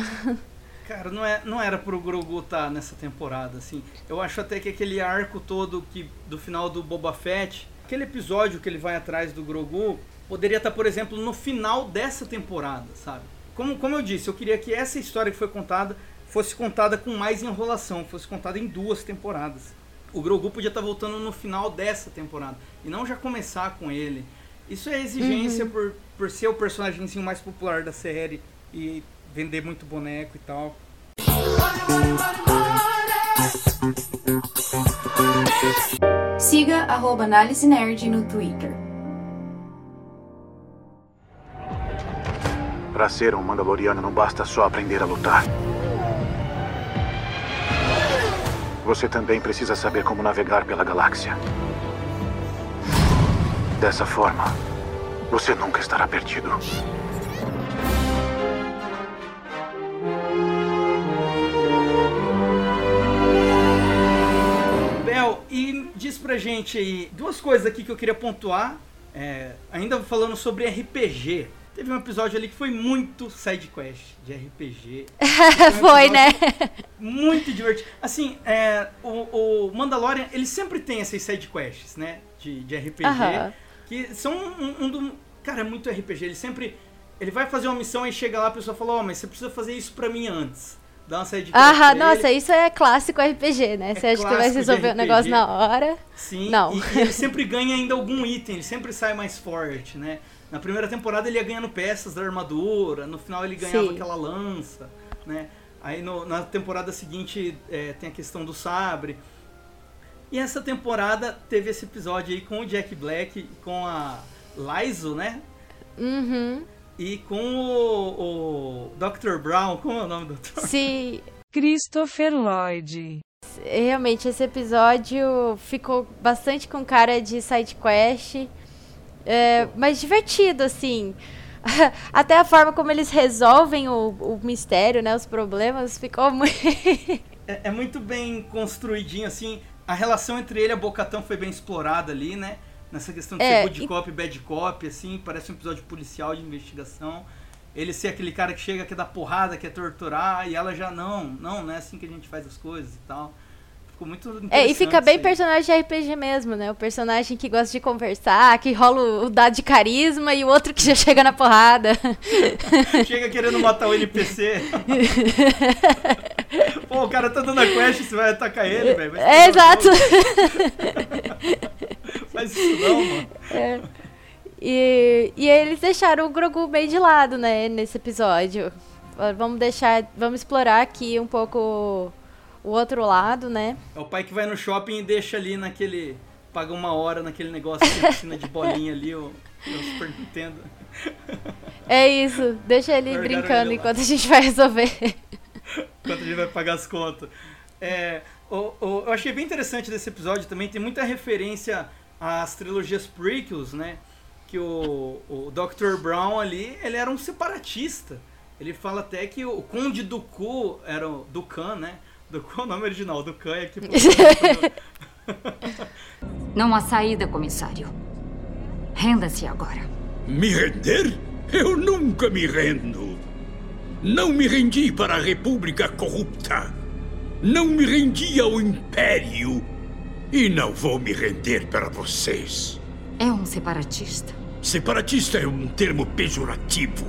Speaker 1: Cara, não, é, não era pro Grogu estar nessa temporada, assim. Eu acho até que aquele arco todo que do final do Boba Fett, aquele episódio que ele vai atrás do Grogu, poderia estar, por exemplo, no final dessa temporada, sabe? Como, como eu disse, eu queria que essa história que foi contada fosse contada com mais enrolação, fosse contada em duas temporadas. O Grogu podia estar voltando no final dessa temporada e não já começar com ele. Isso é exigência
Speaker 2: Uhum.
Speaker 1: por, por ser o personagemzinho mais popular da série e vender muito boneco e tal.
Speaker 3: Siga arroba Análise Nerd no Twitter.
Speaker 4: Para ser um Mandaloriano não basta só aprender a lutar. Você também precisa saber como navegar pela galáxia. Dessa forma, você nunca estará perdido.
Speaker 1: Bel, e diz pra gente aí duas coisas aqui que eu queria pontuar. É, ainda falando sobre RPG. Teve um episódio ali que foi muito side quest de RPG.
Speaker 2: foi, né?
Speaker 1: Muito divertido. Assim, é, o, o, Mandalorian, ele sempre tem essas side quests, né? De, de RPG.
Speaker 2: Aham.
Speaker 1: Que são um, um do. Cara, é muito RPG. Ele sempre. Ele vai fazer uma missão e chega lá, a pessoa fala: Ó, mas você precisa fazer isso pra mim antes. Dá uma quest.
Speaker 2: Aham,
Speaker 1: pra
Speaker 2: nossa,
Speaker 1: ele.
Speaker 2: isso é clássico RPG, né? Você acha que vai
Speaker 1: de
Speaker 2: resolver o
Speaker 1: RPG.
Speaker 2: negócio na hora?
Speaker 1: Sim,
Speaker 2: Não.
Speaker 1: E, e ele sempre ganha ainda algum item, ele sempre sai mais forte, né? Na primeira temporada ele ia ganhando peças da armadura, no final ele ganhava
Speaker 2: Sim.
Speaker 1: aquela lança, né? Aí no- na temporada seguinte é, tem a questão do sabre. E essa temporada teve esse episódio aí com o Jack Black, com a Lizo, né?
Speaker 2: Uhum.
Speaker 1: E com o, o Dr. Brown, como é o nome do Dr.
Speaker 2: Se
Speaker 7: Christopher Lloyd.
Speaker 2: realmente esse episódio ficou bastante com cara de side quest, é, mas divertido assim. Até a forma como eles resolvem o, o mistério, né, os problemas, ficou muito
Speaker 1: é, é muito bem construidinho, assim. A relação entre ele e a Bocatão foi bem explorada ali, né? Nessa questão de
Speaker 2: É,
Speaker 1: ser good
Speaker 2: e-
Speaker 1: cop bad cop, assim, parece um episódio policial de investigação. Ele ser aquele cara que chega, quer dar porrada, quer torturar, e ela já não, não, não é assim que a gente faz as coisas e tal. Ficou muito
Speaker 2: É, e fica bem personagem de RPG mesmo, né? O personagem que gosta de conversar, que rola o, dado de carisma e o outro que já chega na porrada.
Speaker 1: Chega querendo matar o NPC. Pô, o cara tá dando a quest, você vai atacar ele, velho.
Speaker 2: É, exato.
Speaker 1: Faz isso não, mano.
Speaker 2: É. E, e eles deixaram o Grogu bem de lado, né, nesse episódio. Ah, Vamos deixar, vamos explorar aqui um pouco o outro lado, né?
Speaker 1: É o pai que vai no shopping e deixa ali naquele. Paga uma hora naquele negócio de piscina de bolinha ali, o, o Super Nintendo.
Speaker 2: É isso, deixa ele
Speaker 1: Largaram
Speaker 2: brincando
Speaker 1: ele
Speaker 2: enquanto a gente vai resolver.
Speaker 1: Enquanto a gente vai pagar as contas. É, o- o- eu achei bem interessante desse episódio também, tem muita referência às trilogias prequels, né? Que o, o Dr. Brown ali, ele era um separatista. Ele fala até que o Conde Dooku era o Dukan, né? Dooku é o nome original, Dukan é que
Speaker 11: Não há saída, comissário. Renda-se agora.
Speaker 12: Me render? Eu nunca me rendo. Não me rendi para a República corrupta. Não me rendi ao Império. E não vou me render para vocês.
Speaker 11: É um separatista.
Speaker 12: Separatista é um termo pejorativo.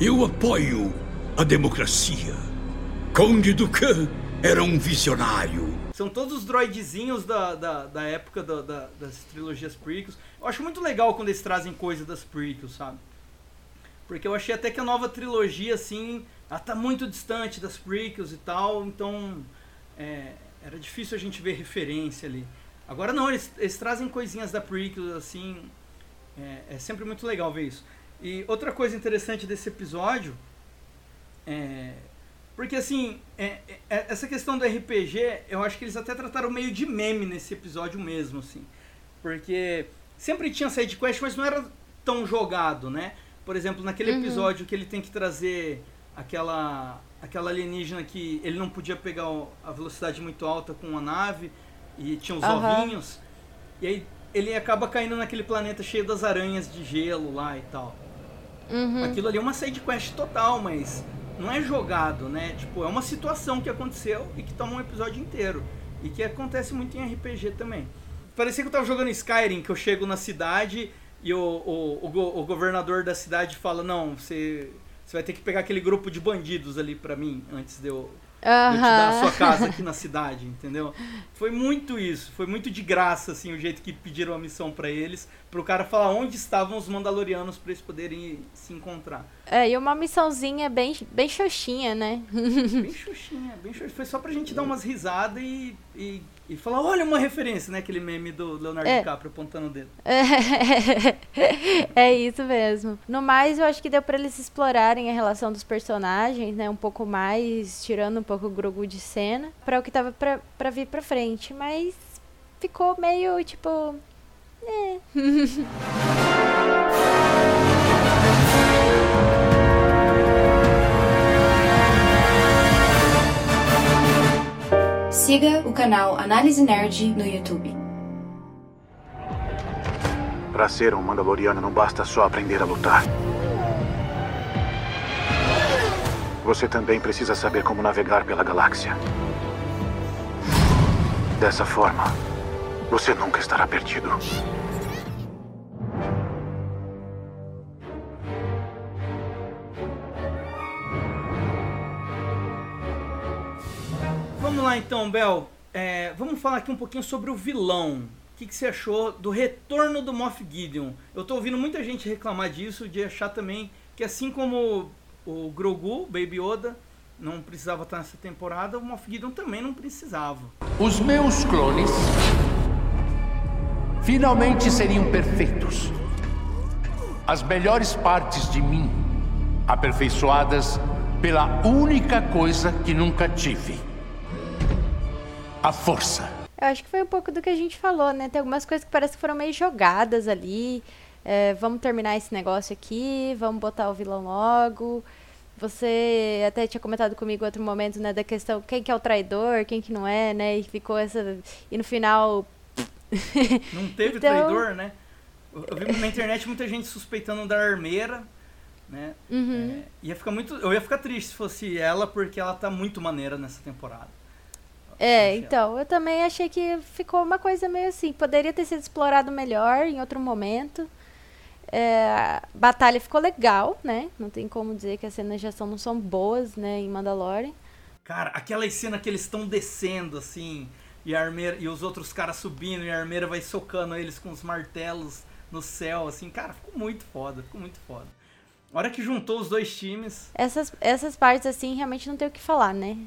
Speaker 12: Eu apoio a democracia. Conde Ducan era um visionário.
Speaker 1: São todos os droidzinhos da, da, da época da- da- das trilogias prequels. Eu acho muito legal quando eles trazem coisa das prequels, sabe? Porque eu achei até que a nova trilogia, assim, ela tá muito distante das prequels e tal, então é, era difícil a gente ver referência ali. Agora não, eles, eles trazem coisinhas da prequels, assim, é, é sempre muito legal ver isso. E outra coisa interessante desse episódio é, porque assim, é- é- essa questão do RPG, eu acho que eles até trataram meio de meme nesse episódio mesmo, assim. Porque sempre tinha side quest, mas não era tão jogado, né? Por exemplo, naquele
Speaker 2: Uhum.
Speaker 1: episódio que ele tem que trazer aquela aquela alienígena que ele não podia pegar a velocidade muito alta com a nave e tinha os
Speaker 2: Aham.
Speaker 1: ovinhos. E aí ele acaba caindo naquele planeta cheio das aranhas de gelo lá e tal.
Speaker 2: Uhum.
Speaker 1: Aquilo ali é uma side quest total, mas não é jogado, né? Tipo, é uma situação que aconteceu e que toma um episódio inteiro. E que acontece muito em RPG também. Parecia que eu tava jogando Skyrim, que eu chego na cidade e o, o, o, o governador da cidade fala, não, você, você vai ter que pegar aquele grupo de bandidos ali pra mim, antes de eu, eu te dar a sua casa aqui na cidade, entendeu? Foi muito isso, foi muito de graça, assim, o jeito que pediram a missão pra eles, pro cara falar onde estavam os Mandalorianos pra eles poderem se encontrar.
Speaker 2: É, e uma missãozinha bem, bem xoxinha, né?
Speaker 1: bem xoxinha, bem xoxinha. Foi só pra gente dar umas risadas e, e, e falar, olha uma referência, né? Aquele meme do Leonardo
Speaker 2: É.
Speaker 1: DiCaprio apontando o dedo.
Speaker 2: É, é isso mesmo. No mais, eu acho que deu pra eles explorarem a relação dos personagens, né? Um pouco mais, tirando um pouco o Grogu de cena, pra o que tava pra, pra vir pra frente. Mas ficou meio, tipo... É.
Speaker 3: Siga o canal Análise Nerd no YouTube.
Speaker 4: Para ser um Mandaloriano não basta só aprender a lutar. Você também precisa saber como navegar pela galáxia. Dessa forma, você nunca estará perdido.
Speaker 1: Vamos lá então, Bel. É, vamos falar aqui um pouquinho sobre o vilão. O que, que você achou do retorno do Moff Gideon? Eu tô ouvindo muita gente reclamar disso, de achar também que assim como o Grogu, Baby Yoda, não precisava estar nessa temporada, o Moff Gideon também não precisava.
Speaker 13: Os meus clones finalmente seriam perfeitos. As melhores partes de mim, aperfeiçoadas pela única coisa que nunca tive: a força.
Speaker 2: Eu acho que foi um pouco do que a gente falou, né? Tem algumas coisas que parece que foram meio jogadas ali. É, vamos terminar esse negócio aqui, vamos botar o vilão logo. Você até tinha comentado comigo em outro momento, né, da questão quem que é o traidor, quem que não é, né? E ficou essa. E no final.
Speaker 1: Não teve
Speaker 2: Então-
Speaker 1: traidor, né? Eu eu vi na internet muita gente suspeitando da armeira, né?
Speaker 2: Uhum.
Speaker 1: É, ia ficar muito, eu ia ficar triste se fosse ela, porque ela tá muito maneira nessa temporada.
Speaker 2: É, então, eu também achei que ficou uma coisa meio assim. Poderia ter sido explorado melhor em outro momento. É, a batalha ficou legal, né? Não tem como dizer que as cenas de ação não são boas, né, em Mandalorian.
Speaker 1: Cara, aquela cena que eles estão descendo, assim, e, a armeira, e os outros caras subindo, e a armeira vai socando eles com os martelos no céu, assim, cara, ficou muito foda, ficou muito foda. A hora que juntou os dois times,
Speaker 2: Essas, essas partes, assim, realmente não tem o que falar, né?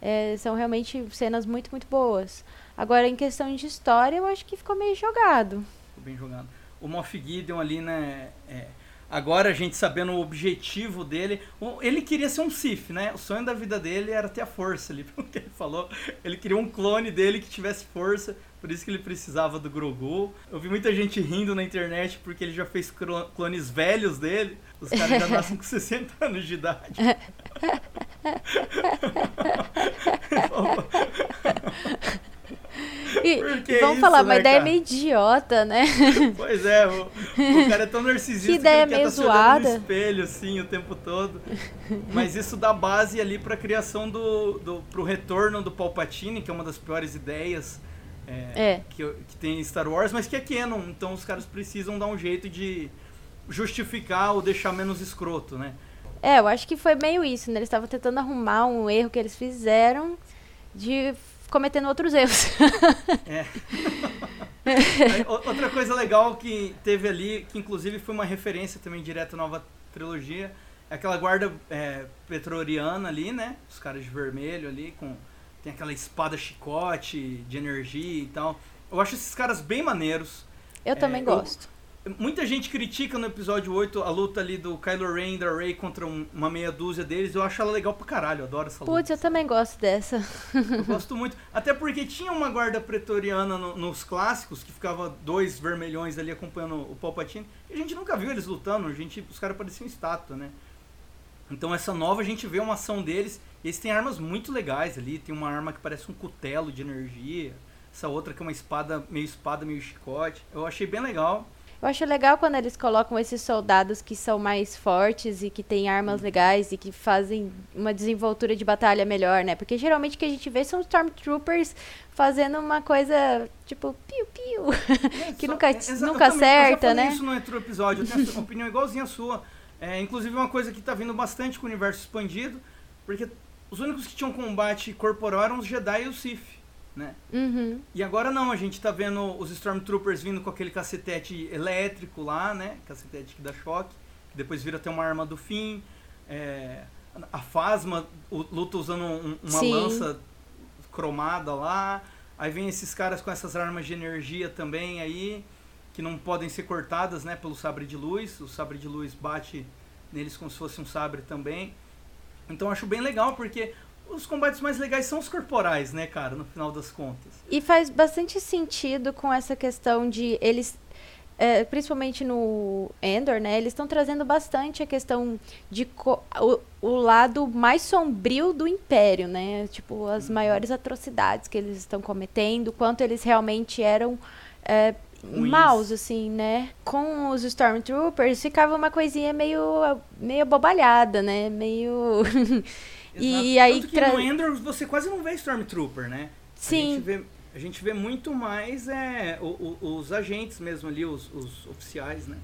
Speaker 2: É, são realmente cenas muito, muito boas. Agora, em questão de história, eu acho que ficou meio jogado.
Speaker 1: ficou bem jogado. O Moff Gideon ali, né, é, agora a gente sabendo o objetivo dele, ele queria ser um Sith, né? O sonho da vida dele era ter a força ali, pelo que ele falou. Ele queria um clone dele que tivesse força, por isso que ele precisava do Grogu. Eu vi muita gente rindo na internet porque ele já fez clones velhos dele. Os caras já nascem com 60 anos de idade.
Speaker 2: E,
Speaker 1: que
Speaker 2: e vamos
Speaker 1: isso,
Speaker 2: falar,
Speaker 1: né,
Speaker 2: uma ideia
Speaker 1: cara?
Speaker 2: meio idiota, né?
Speaker 1: Pois é, o, o cara é tão narcisista
Speaker 2: Que
Speaker 1: que,
Speaker 2: ideia
Speaker 1: ele quer
Speaker 2: meio
Speaker 1: tá se olhando no espelho, assim, o tempo todo. Mas isso dá base ali pra criação do, do... pro retorno do Palpatine, que é uma das piores ideias é,
Speaker 2: É.
Speaker 1: Que, que tem em Star Wars, mas que é canon. Então os caras precisam dar um jeito de justificar ou deixar menos escroto, né?
Speaker 2: É, eu acho que foi meio isso, né? Eles estavam tentando arrumar um erro que eles fizeram de cometendo outros erros.
Speaker 1: É. Outra coisa legal que teve ali, que inclusive foi uma referência também direta à nova trilogia, é aquela guarda é, petroriana ali, né? Os caras de vermelho ali, com tem aquela espada chicote de energia e tal. Eu acho esses caras bem maneiros.
Speaker 2: Eu também gosto.
Speaker 1: Muita gente critica no episódio 8 a luta ali do Kylo Ren e da Rey contra um- uma meia dúzia deles. Eu acho ela legal pra caralho, eu adoro essa luta.
Speaker 2: Putz, eu também gosto dessa.
Speaker 1: Eu gosto muito. Até porque tinha uma guarda pretoriana no- nos clássicos, que ficava dois vermelhões ali acompanhando o Palpatine. E a gente nunca viu eles lutando, a gente, os caras pareciam estátua, né? Então essa nova a gente vê uma ação deles. E eles têm armas muito legais ali. Tem uma arma que parece um cutelo de energia. Essa outra que é uma espada, meio espada, meio chicote. Eu achei bem legal.
Speaker 2: Eu acho legal quando eles colocam esses soldados que são mais fortes e que têm armas legais e que fazem uma desenvoltura de batalha melhor, né? Porque geralmente o que a gente vê são Stormtroopers fazendo uma coisa tipo piu-piu, que nunca,
Speaker 1: É,
Speaker 2: nunca
Speaker 1: eu também- eu já
Speaker 2: acerta, né?
Speaker 1: isso no outro episódio, eu tenho uma opinião igualzinha à sua. É, inclusive uma coisa que tá vindo bastante com o universo expandido, porque os únicos que tinham combate corporal eram os Jedi e os Sith. Né?
Speaker 2: Uhum.
Speaker 1: E agora não, a gente tá vendo os Stormtroopers vindo com aquele cacetete elétrico lá, né? Cacetete que dá choque, que depois vira até uma arma do fim. É, a Phasma o- luta usando um- uma
Speaker 2: Sim.
Speaker 1: lança cromada lá. Aí vem esses caras com essas armas de energia também aí, que não podem ser cortadas, né, pelo sabre de luz. O sabre de luz bate neles como se fosse um sabre também. Então acho bem legal porque os combates mais legais são os corporais, né, cara, no final das contas.
Speaker 2: E faz bastante sentido com essa questão de eles, é, principalmente no Endor, né? Eles estão trazendo bastante a questão de o, o lado mais sombrio do Império, né? Tipo, as maiores atrocidades que eles estão cometendo, quanto eles realmente eram é, maus, assim, né? Com os Stormtroopers ficava uma coisinha meio, meio bobalhada, né? Meio... e aí...
Speaker 1: Tanto que
Speaker 2: tra-
Speaker 1: no Endor você quase não vê Stormtrooper, né?
Speaker 2: Sim.
Speaker 1: A gente vê, a gente vê muito mais é, o- o- os agentes mesmo ali, os, os oficiais, né?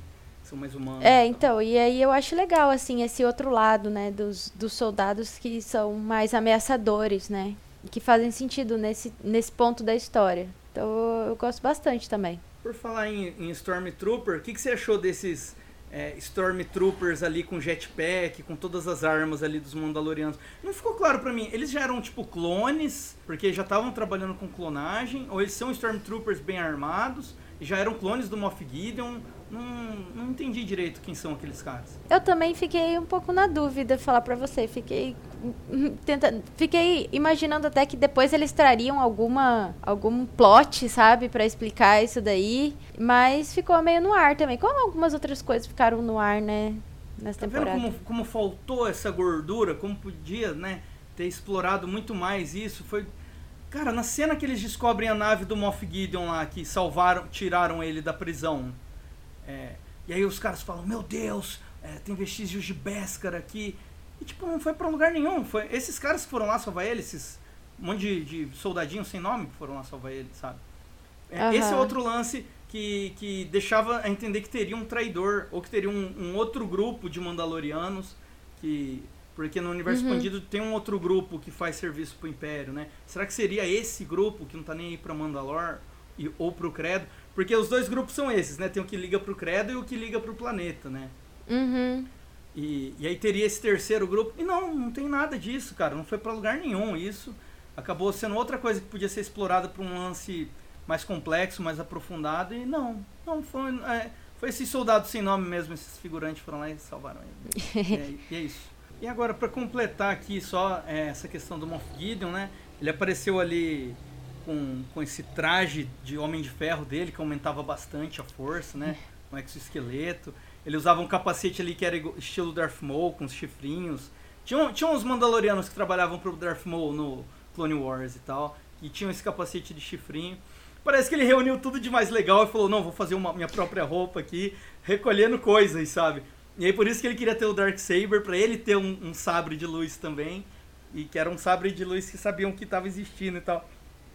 Speaker 1: São mais humanos.
Speaker 2: É, então, e aí eu acho legal, assim, esse outro lado, né, dos, dos soldados que são mais ameaçadores, né, que fazem sentido nesse, nesse ponto da história. Então, eu gosto bastante também.
Speaker 1: Por falar em, em Stormtrooper, o que, que você achou desses é, Stormtroopers ali com jetpack, com todas as armas ali dos Mandalorianos? Não ficou claro pra mim, eles já eram tipo clones, porque já estavam trabalhando com clonagem, ou eles são Stormtroopers bem armados, e já eram clones do Moff Gideon? Não, não entendi direito quem são aqueles caras.
Speaker 2: Eu também fiquei um pouco na dúvida, falar pra você, fiquei tentando, fiquei imaginando até que depois eles trariam alguma algum plot, sabe, Pra explicar isso daí, mas ficou meio no ar também, como algumas outras coisas ficaram no ar, né, nessa
Speaker 1: Tá vendo
Speaker 2: temporada.
Speaker 1: como, como faltou essa gordura? Como podia, né, ter explorado muito mais isso? Foi. Cara, na cena que eles descobrem a nave do Moff Gideon lá, que salvaram, tiraram ele da prisão. é, e aí os caras falam, meu Deus, é, tem vestígios de Beskar aqui. E tipo, não foi pra lugar nenhum. Foi esses caras que foram lá salvar ele, esses um monte de, de soldadinhos sem nome que foram lá salvar ele, sabe?
Speaker 2: Aham.
Speaker 1: Esse é outro lance que, que deixava a entender que teria um traidor, ou que teria um, um outro grupo de Mandalorianos, que. Porque no universo
Speaker 2: Uhum.
Speaker 1: expandido tem um outro grupo que faz serviço pro Império, né? Será que seria esse grupo que não tá nem aí pra Mandalor e, ou pro Credo? Porque os dois grupos são esses, né? Tem o que liga pro Credo e o que liga pro planeta, né?
Speaker 2: Uhum.
Speaker 1: E, e aí teria esse terceiro grupo. E não, não tem nada disso, cara. Não foi pra lugar nenhum isso. Acabou sendo outra coisa que podia ser explorada pra um lance mais complexo, mais aprofundado. E não, não foi. É, foi esses soldados sem nome mesmo, esses figurantes foram lá e salvaram ele. e, é, e é isso. E agora, pra completar aqui só é, essa questão do Moff Gideon, né? Ele apareceu ali com, com esse traje de Homem de Ferro dele, que aumentava bastante a força, né? Um exoesqueleto. Ele usava um capacete ali que era estilo Darth Maul, com os chifrinhos. Tinha, tinha uns Mandalorianos que trabalhavam pro Darth Maul no Clone Wars e tal, e tinham esse capacete de chifrinho. Parece que ele reuniu tudo de mais legal e falou, não, vou fazer uma minha própria roupa aqui, recolhendo coisas, sabe? E aí por isso que ele queria ter o Darksaber, pra ele ter um, um sabre de luz também, e que era um sabre de luz que sabiam que estava existindo e tal.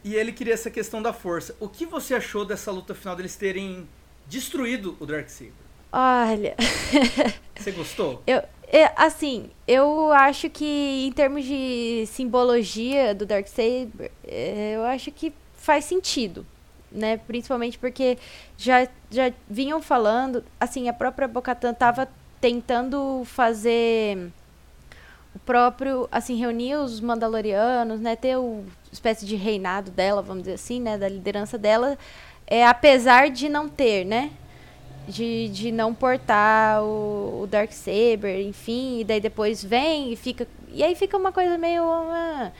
Speaker 1: E ele queria essa questão da força. O que você achou dessa luta final deles terem destruído o Darksaber?
Speaker 2: Olha,
Speaker 1: Você gostou?
Speaker 2: eu, é, assim, eu acho que em termos de simbologia do Darksaber, é, eu acho que faz sentido, né? Principalmente porque já, já vinham falando, assim, a própria Bocatan tava tentando fazer o próprio, assim, reunir os Mandalorianos, né? Ter o espécie de reinado dela, vamos dizer assim, né? Da liderança dela, é, apesar de não ter, né? De, de não portar o, o Darksaber, enfim, e daí depois vem e fica. E aí fica uma coisa meio. ah.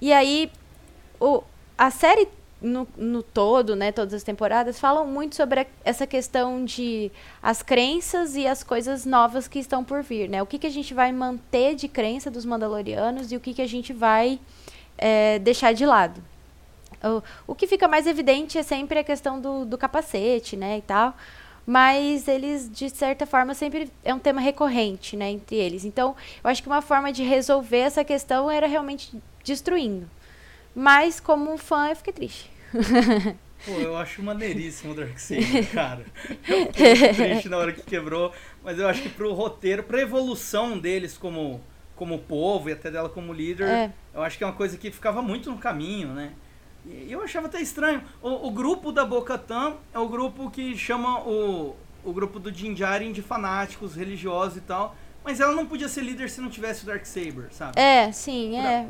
Speaker 2: E aí o, a série no, no todo, né, todas as temporadas, falam muito sobre a- essa questão de as crenças e as coisas novas que estão por vir, né? O que, que a gente vai manter de crença dos Mandalorianos e o que, que a gente vai eh, deixar de lado. O, o que fica mais evidente é sempre a questão do, do capacete, né, e tal. Mas eles, de certa forma, sempre é um tema recorrente, né, entre eles. Então, eu acho que uma forma de resolver essa questão era realmente destruindo. Mas, como fã, eu fiquei triste.
Speaker 1: Pô, eu acho maneiríssimo o Darksaber, cara. Eu fiquei triste na hora que quebrou, mas eu acho que pro roteiro, pra evolução deles como, como povo e até dela como líder,
Speaker 2: É.
Speaker 1: eu acho que é uma coisa que ficava muito no caminho, né? E eu achava até estranho. O, o grupo da Bocatan é o grupo que chama o, o grupo do Jinjarin de fanáticos, religiosos e tal. Mas ela não podia ser líder se não tivesse o Darksaber, sabe?
Speaker 2: É, sim,
Speaker 1: pra,
Speaker 2: é.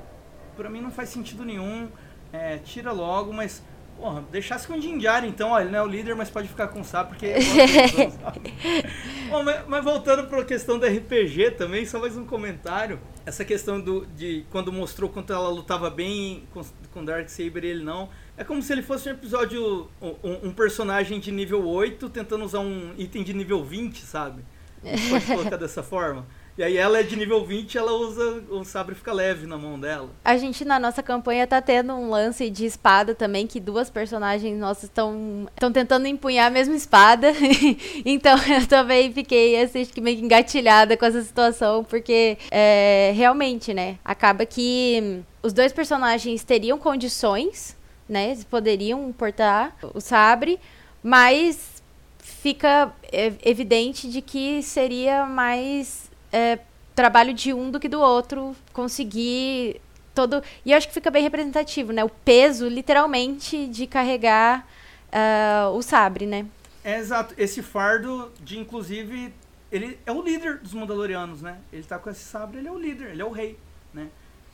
Speaker 1: Pra mim não faz sentido nenhum. É, tira logo, mas Porra, deixasse com o Jinjar, então, ó, ele não é o líder, mas pode ficar com o Sá, porque... Bom, mas, mas, voltando para a questão do RPG também, só mais um comentário. Essa questão do, de quando mostrou quanto ela lutava bem com, com Darksaber e ele não. É como se ele fosse um episódio, um, um personagem de nível 8 tentando usar um item de nível 20, sabe? Pode colocar dessa forma. E aí ela é de nível 20, ela usa o sabre fica leve na mão dela.
Speaker 2: A gente na nossa campanha tá tendo um lance de espada também, que duas personagens nossas estão tentando empunhar a mesma espada. então eu também fiquei assim, meio engatilhada com essa situação, porque é, realmente, né, acaba que os dois personagens teriam condições, né, poderiam portar o sabre, mas fica é, evidente de que seria mais é, trabalho de um do que do outro conseguir todo. E eu acho que fica bem representativo, né? O peso, literalmente, de carregar uh, o sabre, né?
Speaker 1: É exato. Esse fardo de, inclusive, ele é o líder dos Mandalorianos, né? Ele tá com esse sabre, ele é o líder, ele é o rei, né?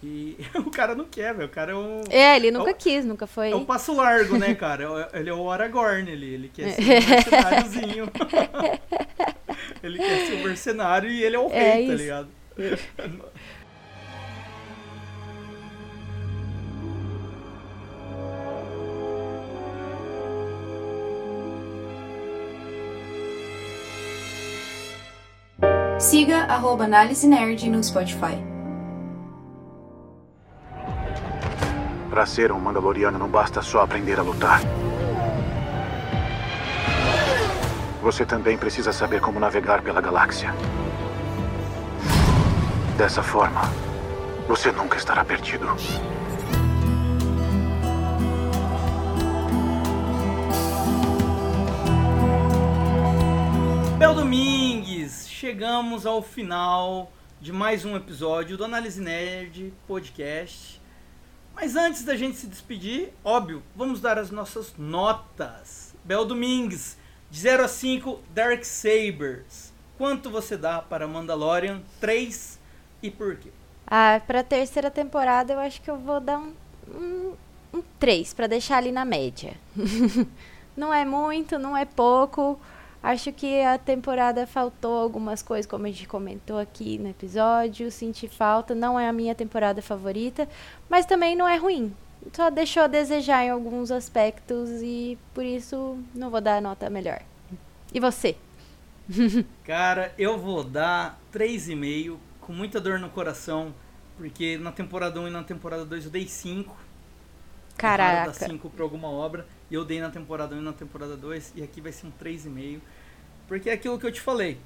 Speaker 1: E o cara não quer, velho. O cara é um.
Speaker 2: É, ele nunca é o, quis, nunca foi.
Speaker 1: É o passo largo, né, cara? É ele é o Aragorn, ele, ele quer ser um mercenáriozinho. ele quer ser um mercenário e ele é o é rei, tá ligado?
Speaker 3: Siga arroba Análise Nerd no Spotify.
Speaker 4: Para ser um Mandaloriano não basta só aprender a lutar. Você também precisa saber como navegar pela galáxia. Dessa forma, você nunca estará perdido.
Speaker 1: Bel Domingues, chegamos ao final de mais um episódio do Análise Nerd Podcast. Mas antes da gente se despedir, óbvio, vamos dar as nossas notas. Bel Domingues, de 0 a 5, Dark Sabers. Quanto você dá para Mandalorian 3 e por quê?
Speaker 2: Ah, para a terceira temporada eu acho que eu vou dar um, um, um 3, para deixar ali na média. não é muito, não é pouco. Acho que a temporada faltou algumas coisas, como a gente comentou aqui no episódio. Senti falta. Não é a minha temporada favorita, mas também não é ruim. Só deixou a desejar em alguns aspectos e por isso não vou dar a nota melhor. E você?
Speaker 1: Cara, eu vou dar 3,5 com muita dor no coração, porque na temporada 1 e na temporada 2 eu dei 5.
Speaker 2: Caraca.
Speaker 1: Eu dar 5 para alguma obra. E eu dei na temporada 1 e na temporada 2. E aqui vai ser um 3,5. Porque é aquilo que eu te falei.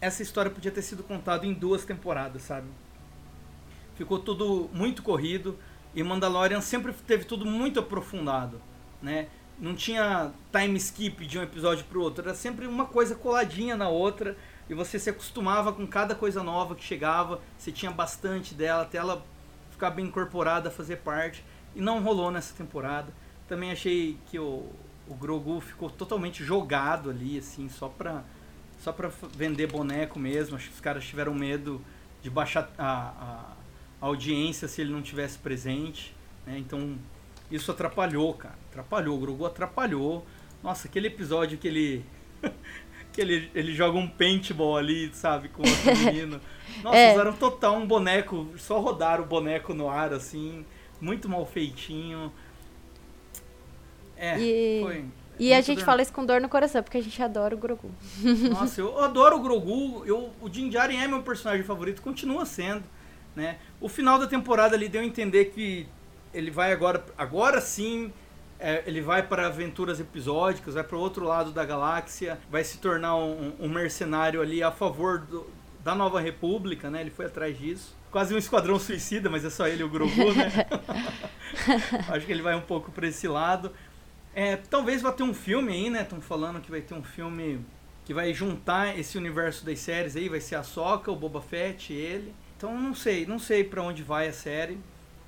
Speaker 1: Essa história podia ter sido contada em duas temporadas, sabe? Ficou tudo muito corrido. E Mandalorian sempre teve tudo muito aprofundado, né? Não tinha time skip de um episódio pro outro. Era sempre uma coisa coladinha na outra. E você se acostumava com cada coisa nova que chegava. Você tinha bastante dela até ela ficar bem incorporada, fazer parte. E não rolou nessa temporada. Também achei que o, o Grogu ficou totalmente jogado ali, assim, só pra, só pra vender boneco mesmo. Acho que os caras tiveram medo de baixar a, a, audiência se ele não tivesse presente. Né? Então, isso atrapalhou, cara. Atrapalhou. O Grogu atrapalhou. Nossa, aquele episódio que ele. que ele, ele joga um paintball ali, sabe, com o menino. Nossa, é. usaram total um boneco, só rodaram o boneco no ar, assim, muito mal feitinho. É,
Speaker 2: e...
Speaker 1: foi.
Speaker 2: E a gente dor... fala isso com dor no coração, porque a gente adora o Grogu.
Speaker 1: Nossa, eu adoro o Grogu. Eu, o Din Djarin é meu personagem favorito, continua sendo. Né? O final da temporada ali deu a entender que ele vai agora, agora sim, é, ele vai para aventuras episódicas, vai para o outro lado da galáxia, vai se tornar um, um mercenário ali a favor do, da Nova República, né? Ele foi atrás disso. Quase um esquadrão suicida, mas é só ele o Grogu, né? Acho que ele vai um pouco para esse lado. É, talvez vá ter um filme aí, né? Estão falando que vai ter um filme que vai juntar esse universo das séries aí, vai ser a Soca, o Boba Fett, ele. Então não sei, não sei para onde vai a série.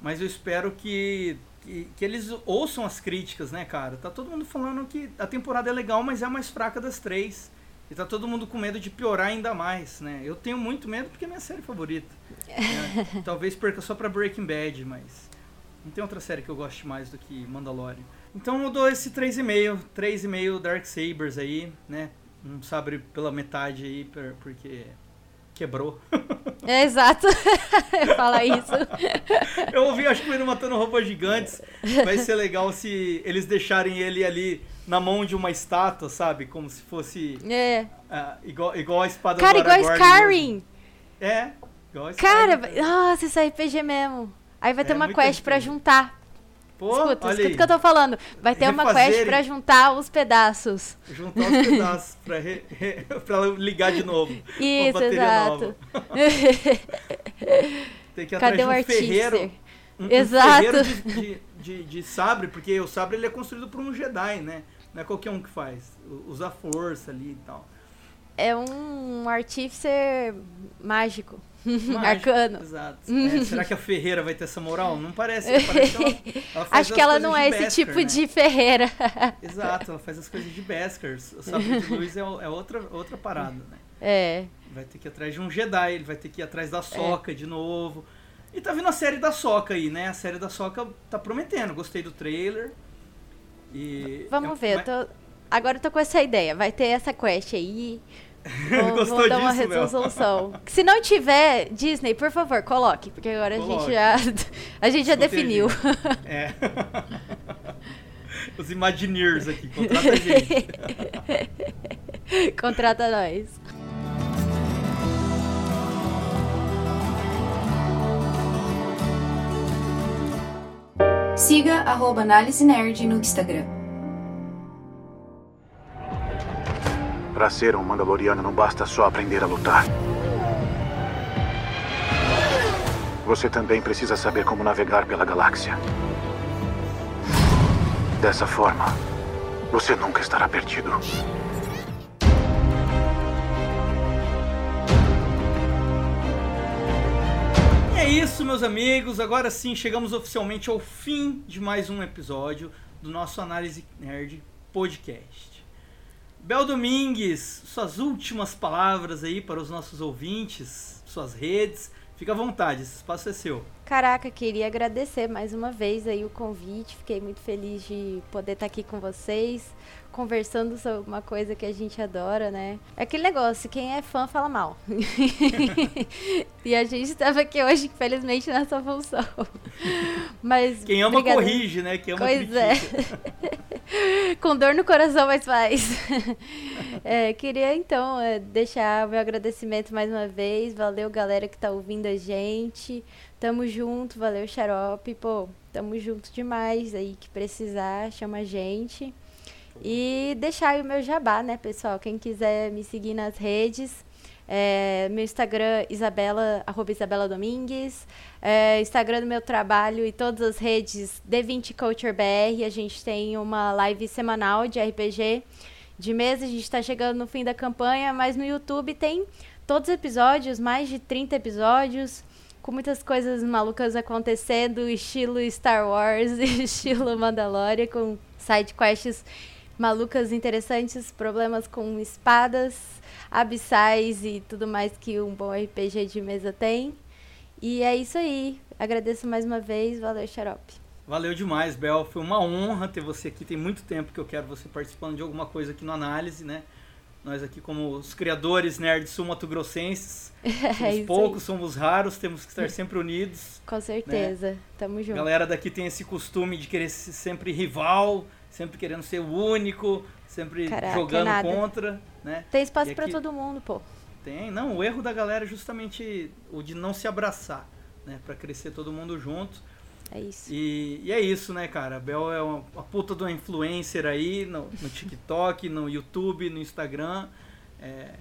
Speaker 1: Mas eu espero que, que, que eles ouçam as críticas, né, cara? Tá todo mundo falando que a temporada é legal, mas é a mais fraca das três. E tá todo mundo com medo de piorar ainda mais, né? Eu tenho muito medo porque é minha série favorita. né? Talvez perca só pra Breaking Bad, mas não tem outra série que eu goste mais do que Mandalorian. Então eu dou esse 3,5, 3,5 Dark Sabers aí, né? Um sabre pela metade aí, porque quebrou.
Speaker 2: É, exato. Fala isso.
Speaker 1: Eu ouvi, acho que ele matando robôs gigantes. Vai ser legal se eles deixarem ele ali na mão de uma estátua, sabe? Como se fosse
Speaker 2: É.
Speaker 1: ah, igual, igual a espada
Speaker 2: Cara, igual
Speaker 1: Aragorn
Speaker 2: Skyrim.
Speaker 1: É, igual a
Speaker 2: Cara,
Speaker 1: Skyrim.
Speaker 2: vai- nossa, isso é RPG mesmo. Aí vai ter
Speaker 1: É,
Speaker 2: uma quest pra juntar.
Speaker 1: Pô,
Speaker 2: escuta, escuta o que eu tô falando. Vai ter uma quest
Speaker 1: Refazerem.
Speaker 2: pra juntar os pedaços.
Speaker 1: Juntar os pedaços pra, re- re- pra ligar de novo.
Speaker 2: Isso, exato.
Speaker 1: Tem que
Speaker 2: Cadê
Speaker 1: atrás
Speaker 2: o
Speaker 1: de um
Speaker 2: artífice?
Speaker 1: ferreiro. Um, um
Speaker 2: Exato.
Speaker 1: ferreiro de, de, de- de sabre, porque o sabre ele é construído por um Jedi, né? Não é qualquer um que faz. Usa força ali e tal.
Speaker 2: É um artífice mágico. Arcano.
Speaker 1: Exato. É, será que a Ferreira vai ter essa moral? Não parece. Parece que ela, ela
Speaker 2: Acho que ela não é esse tipo
Speaker 1: né?
Speaker 2: de ferreira.
Speaker 1: Exato, ela faz as coisas de Beskar. O sabre de luz é, é outra, outra parada, né?
Speaker 2: É.
Speaker 1: Vai ter que ir atrás de um Jedi, ele vai ter que ir atrás da Soca de novo. E tá vindo a série da Soca aí, né? A série da Soca tá prometendo. Gostei do trailer. E
Speaker 2: Vamos
Speaker 1: é-
Speaker 2: ver, eu tô... agora eu tô com essa ideia. Vai ter essa quest aí. Vou,
Speaker 1: Gostou
Speaker 2: vou dar uma
Speaker 1: disso,
Speaker 2: resolução. Se não tiver, Disney, por favor, coloque. Porque agora a gente
Speaker 1: Coloque.
Speaker 2: já. A gente já definiu.
Speaker 1: É. Os Imagineers aqui, contrata a gente.
Speaker 2: Contrata nós.
Speaker 3: Siga arroba Análise Nerd no Instagram.
Speaker 4: Para ser um Mandaloriano não basta só aprender a lutar. Você também precisa saber como navegar pela galáxia. Dessa forma, você nunca estará perdido.
Speaker 1: É isso, meus amigos. Agora sim, chegamos oficialmente ao fim de mais um episódio do nosso Análise Nerd Podcast. Bel Domingues, suas últimas palavras aí para os nossos ouvintes, suas redes. Fica à vontade, esse espaço é seu.
Speaker 2: Caraca, queria agradecer mais uma vez aí o convite. Fiquei muito feliz de poder estar aqui com vocês, conversando sobre uma coisa que a gente adora, né? É aquele negócio, quem é fã fala mal. e a gente estava aqui hoje, infelizmente, nessa função. Mas
Speaker 1: Quem ama
Speaker 2: obrigada.
Speaker 1: corrige, né? Quem ama
Speaker 2: Pois
Speaker 1: critica.
Speaker 2: é. Com dor no coração, mas faz. É, queria então é, deixar meu agradecimento mais uma vez. Valeu, galera que tá ouvindo a gente. Tamo junto, valeu, Xarope. Pô, tamo junto demais aí. Que precisar, chama a gente. E deixar aí o meu jabá, né, pessoal? Quem quiser me seguir nas redes. É, meu Instagram, Isabela, arroba Isabela Domingues. É, Instagram do meu trabalho e todas as redes D20 Culture BR. A gente tem uma live semanal de RPG de mesa. A gente está chegando no fim da campanha, mas no YouTube tem todos os episódios, mais de 30 episódios, com muitas coisas malucas acontecendo, estilo Star Wars, estilo Mandalorian, com side quests malucas, interessantes, problemas com espadas, abissais e tudo mais que um bom RPG de mesa tem. E é isso aí. Agradeço mais uma vez. Valeu, Xarope.
Speaker 1: Valeu demais, Bel. Foi uma honra ter você aqui. Tem muito tempo que eu quero você participando de alguma coisa aqui no Análise, né? Nós aqui, como os criadores nerds sul-mato-grossenses,
Speaker 2: É
Speaker 1: somos
Speaker 2: isso
Speaker 1: poucos, somos raros, temos que estar sempre unidos.
Speaker 2: Com certeza. Tamo
Speaker 1: A
Speaker 2: junto.
Speaker 1: galera daqui tem esse costume de querer ser sempre rival, sempre querendo ser o único, sempre
Speaker 2: Caraca,
Speaker 1: jogando
Speaker 2: nada.
Speaker 1: contra, né?
Speaker 2: Tem espaço pra
Speaker 1: aqui-
Speaker 2: todo mundo, pô.
Speaker 1: Tem, não, o erro da galera é justamente o de não se abraçar, né? Pra crescer todo mundo junto.
Speaker 2: É isso.
Speaker 1: E, e é isso, né, cara? A Bel é uma, uma puta de uma influencer aí no, no TikTok, no YouTube, no Instagram. É,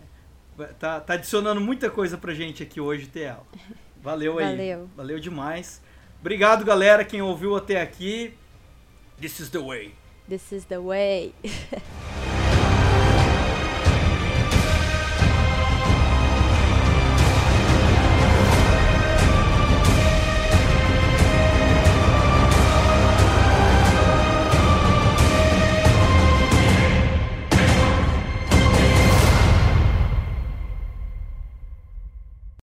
Speaker 1: tá, tá adicionando muita coisa pra gente aqui hoje ter ela. Valeu aí.
Speaker 2: Valeu.
Speaker 1: Valeu demais. Obrigado, galera, quem ouviu até aqui. This is the way.
Speaker 2: This is the way.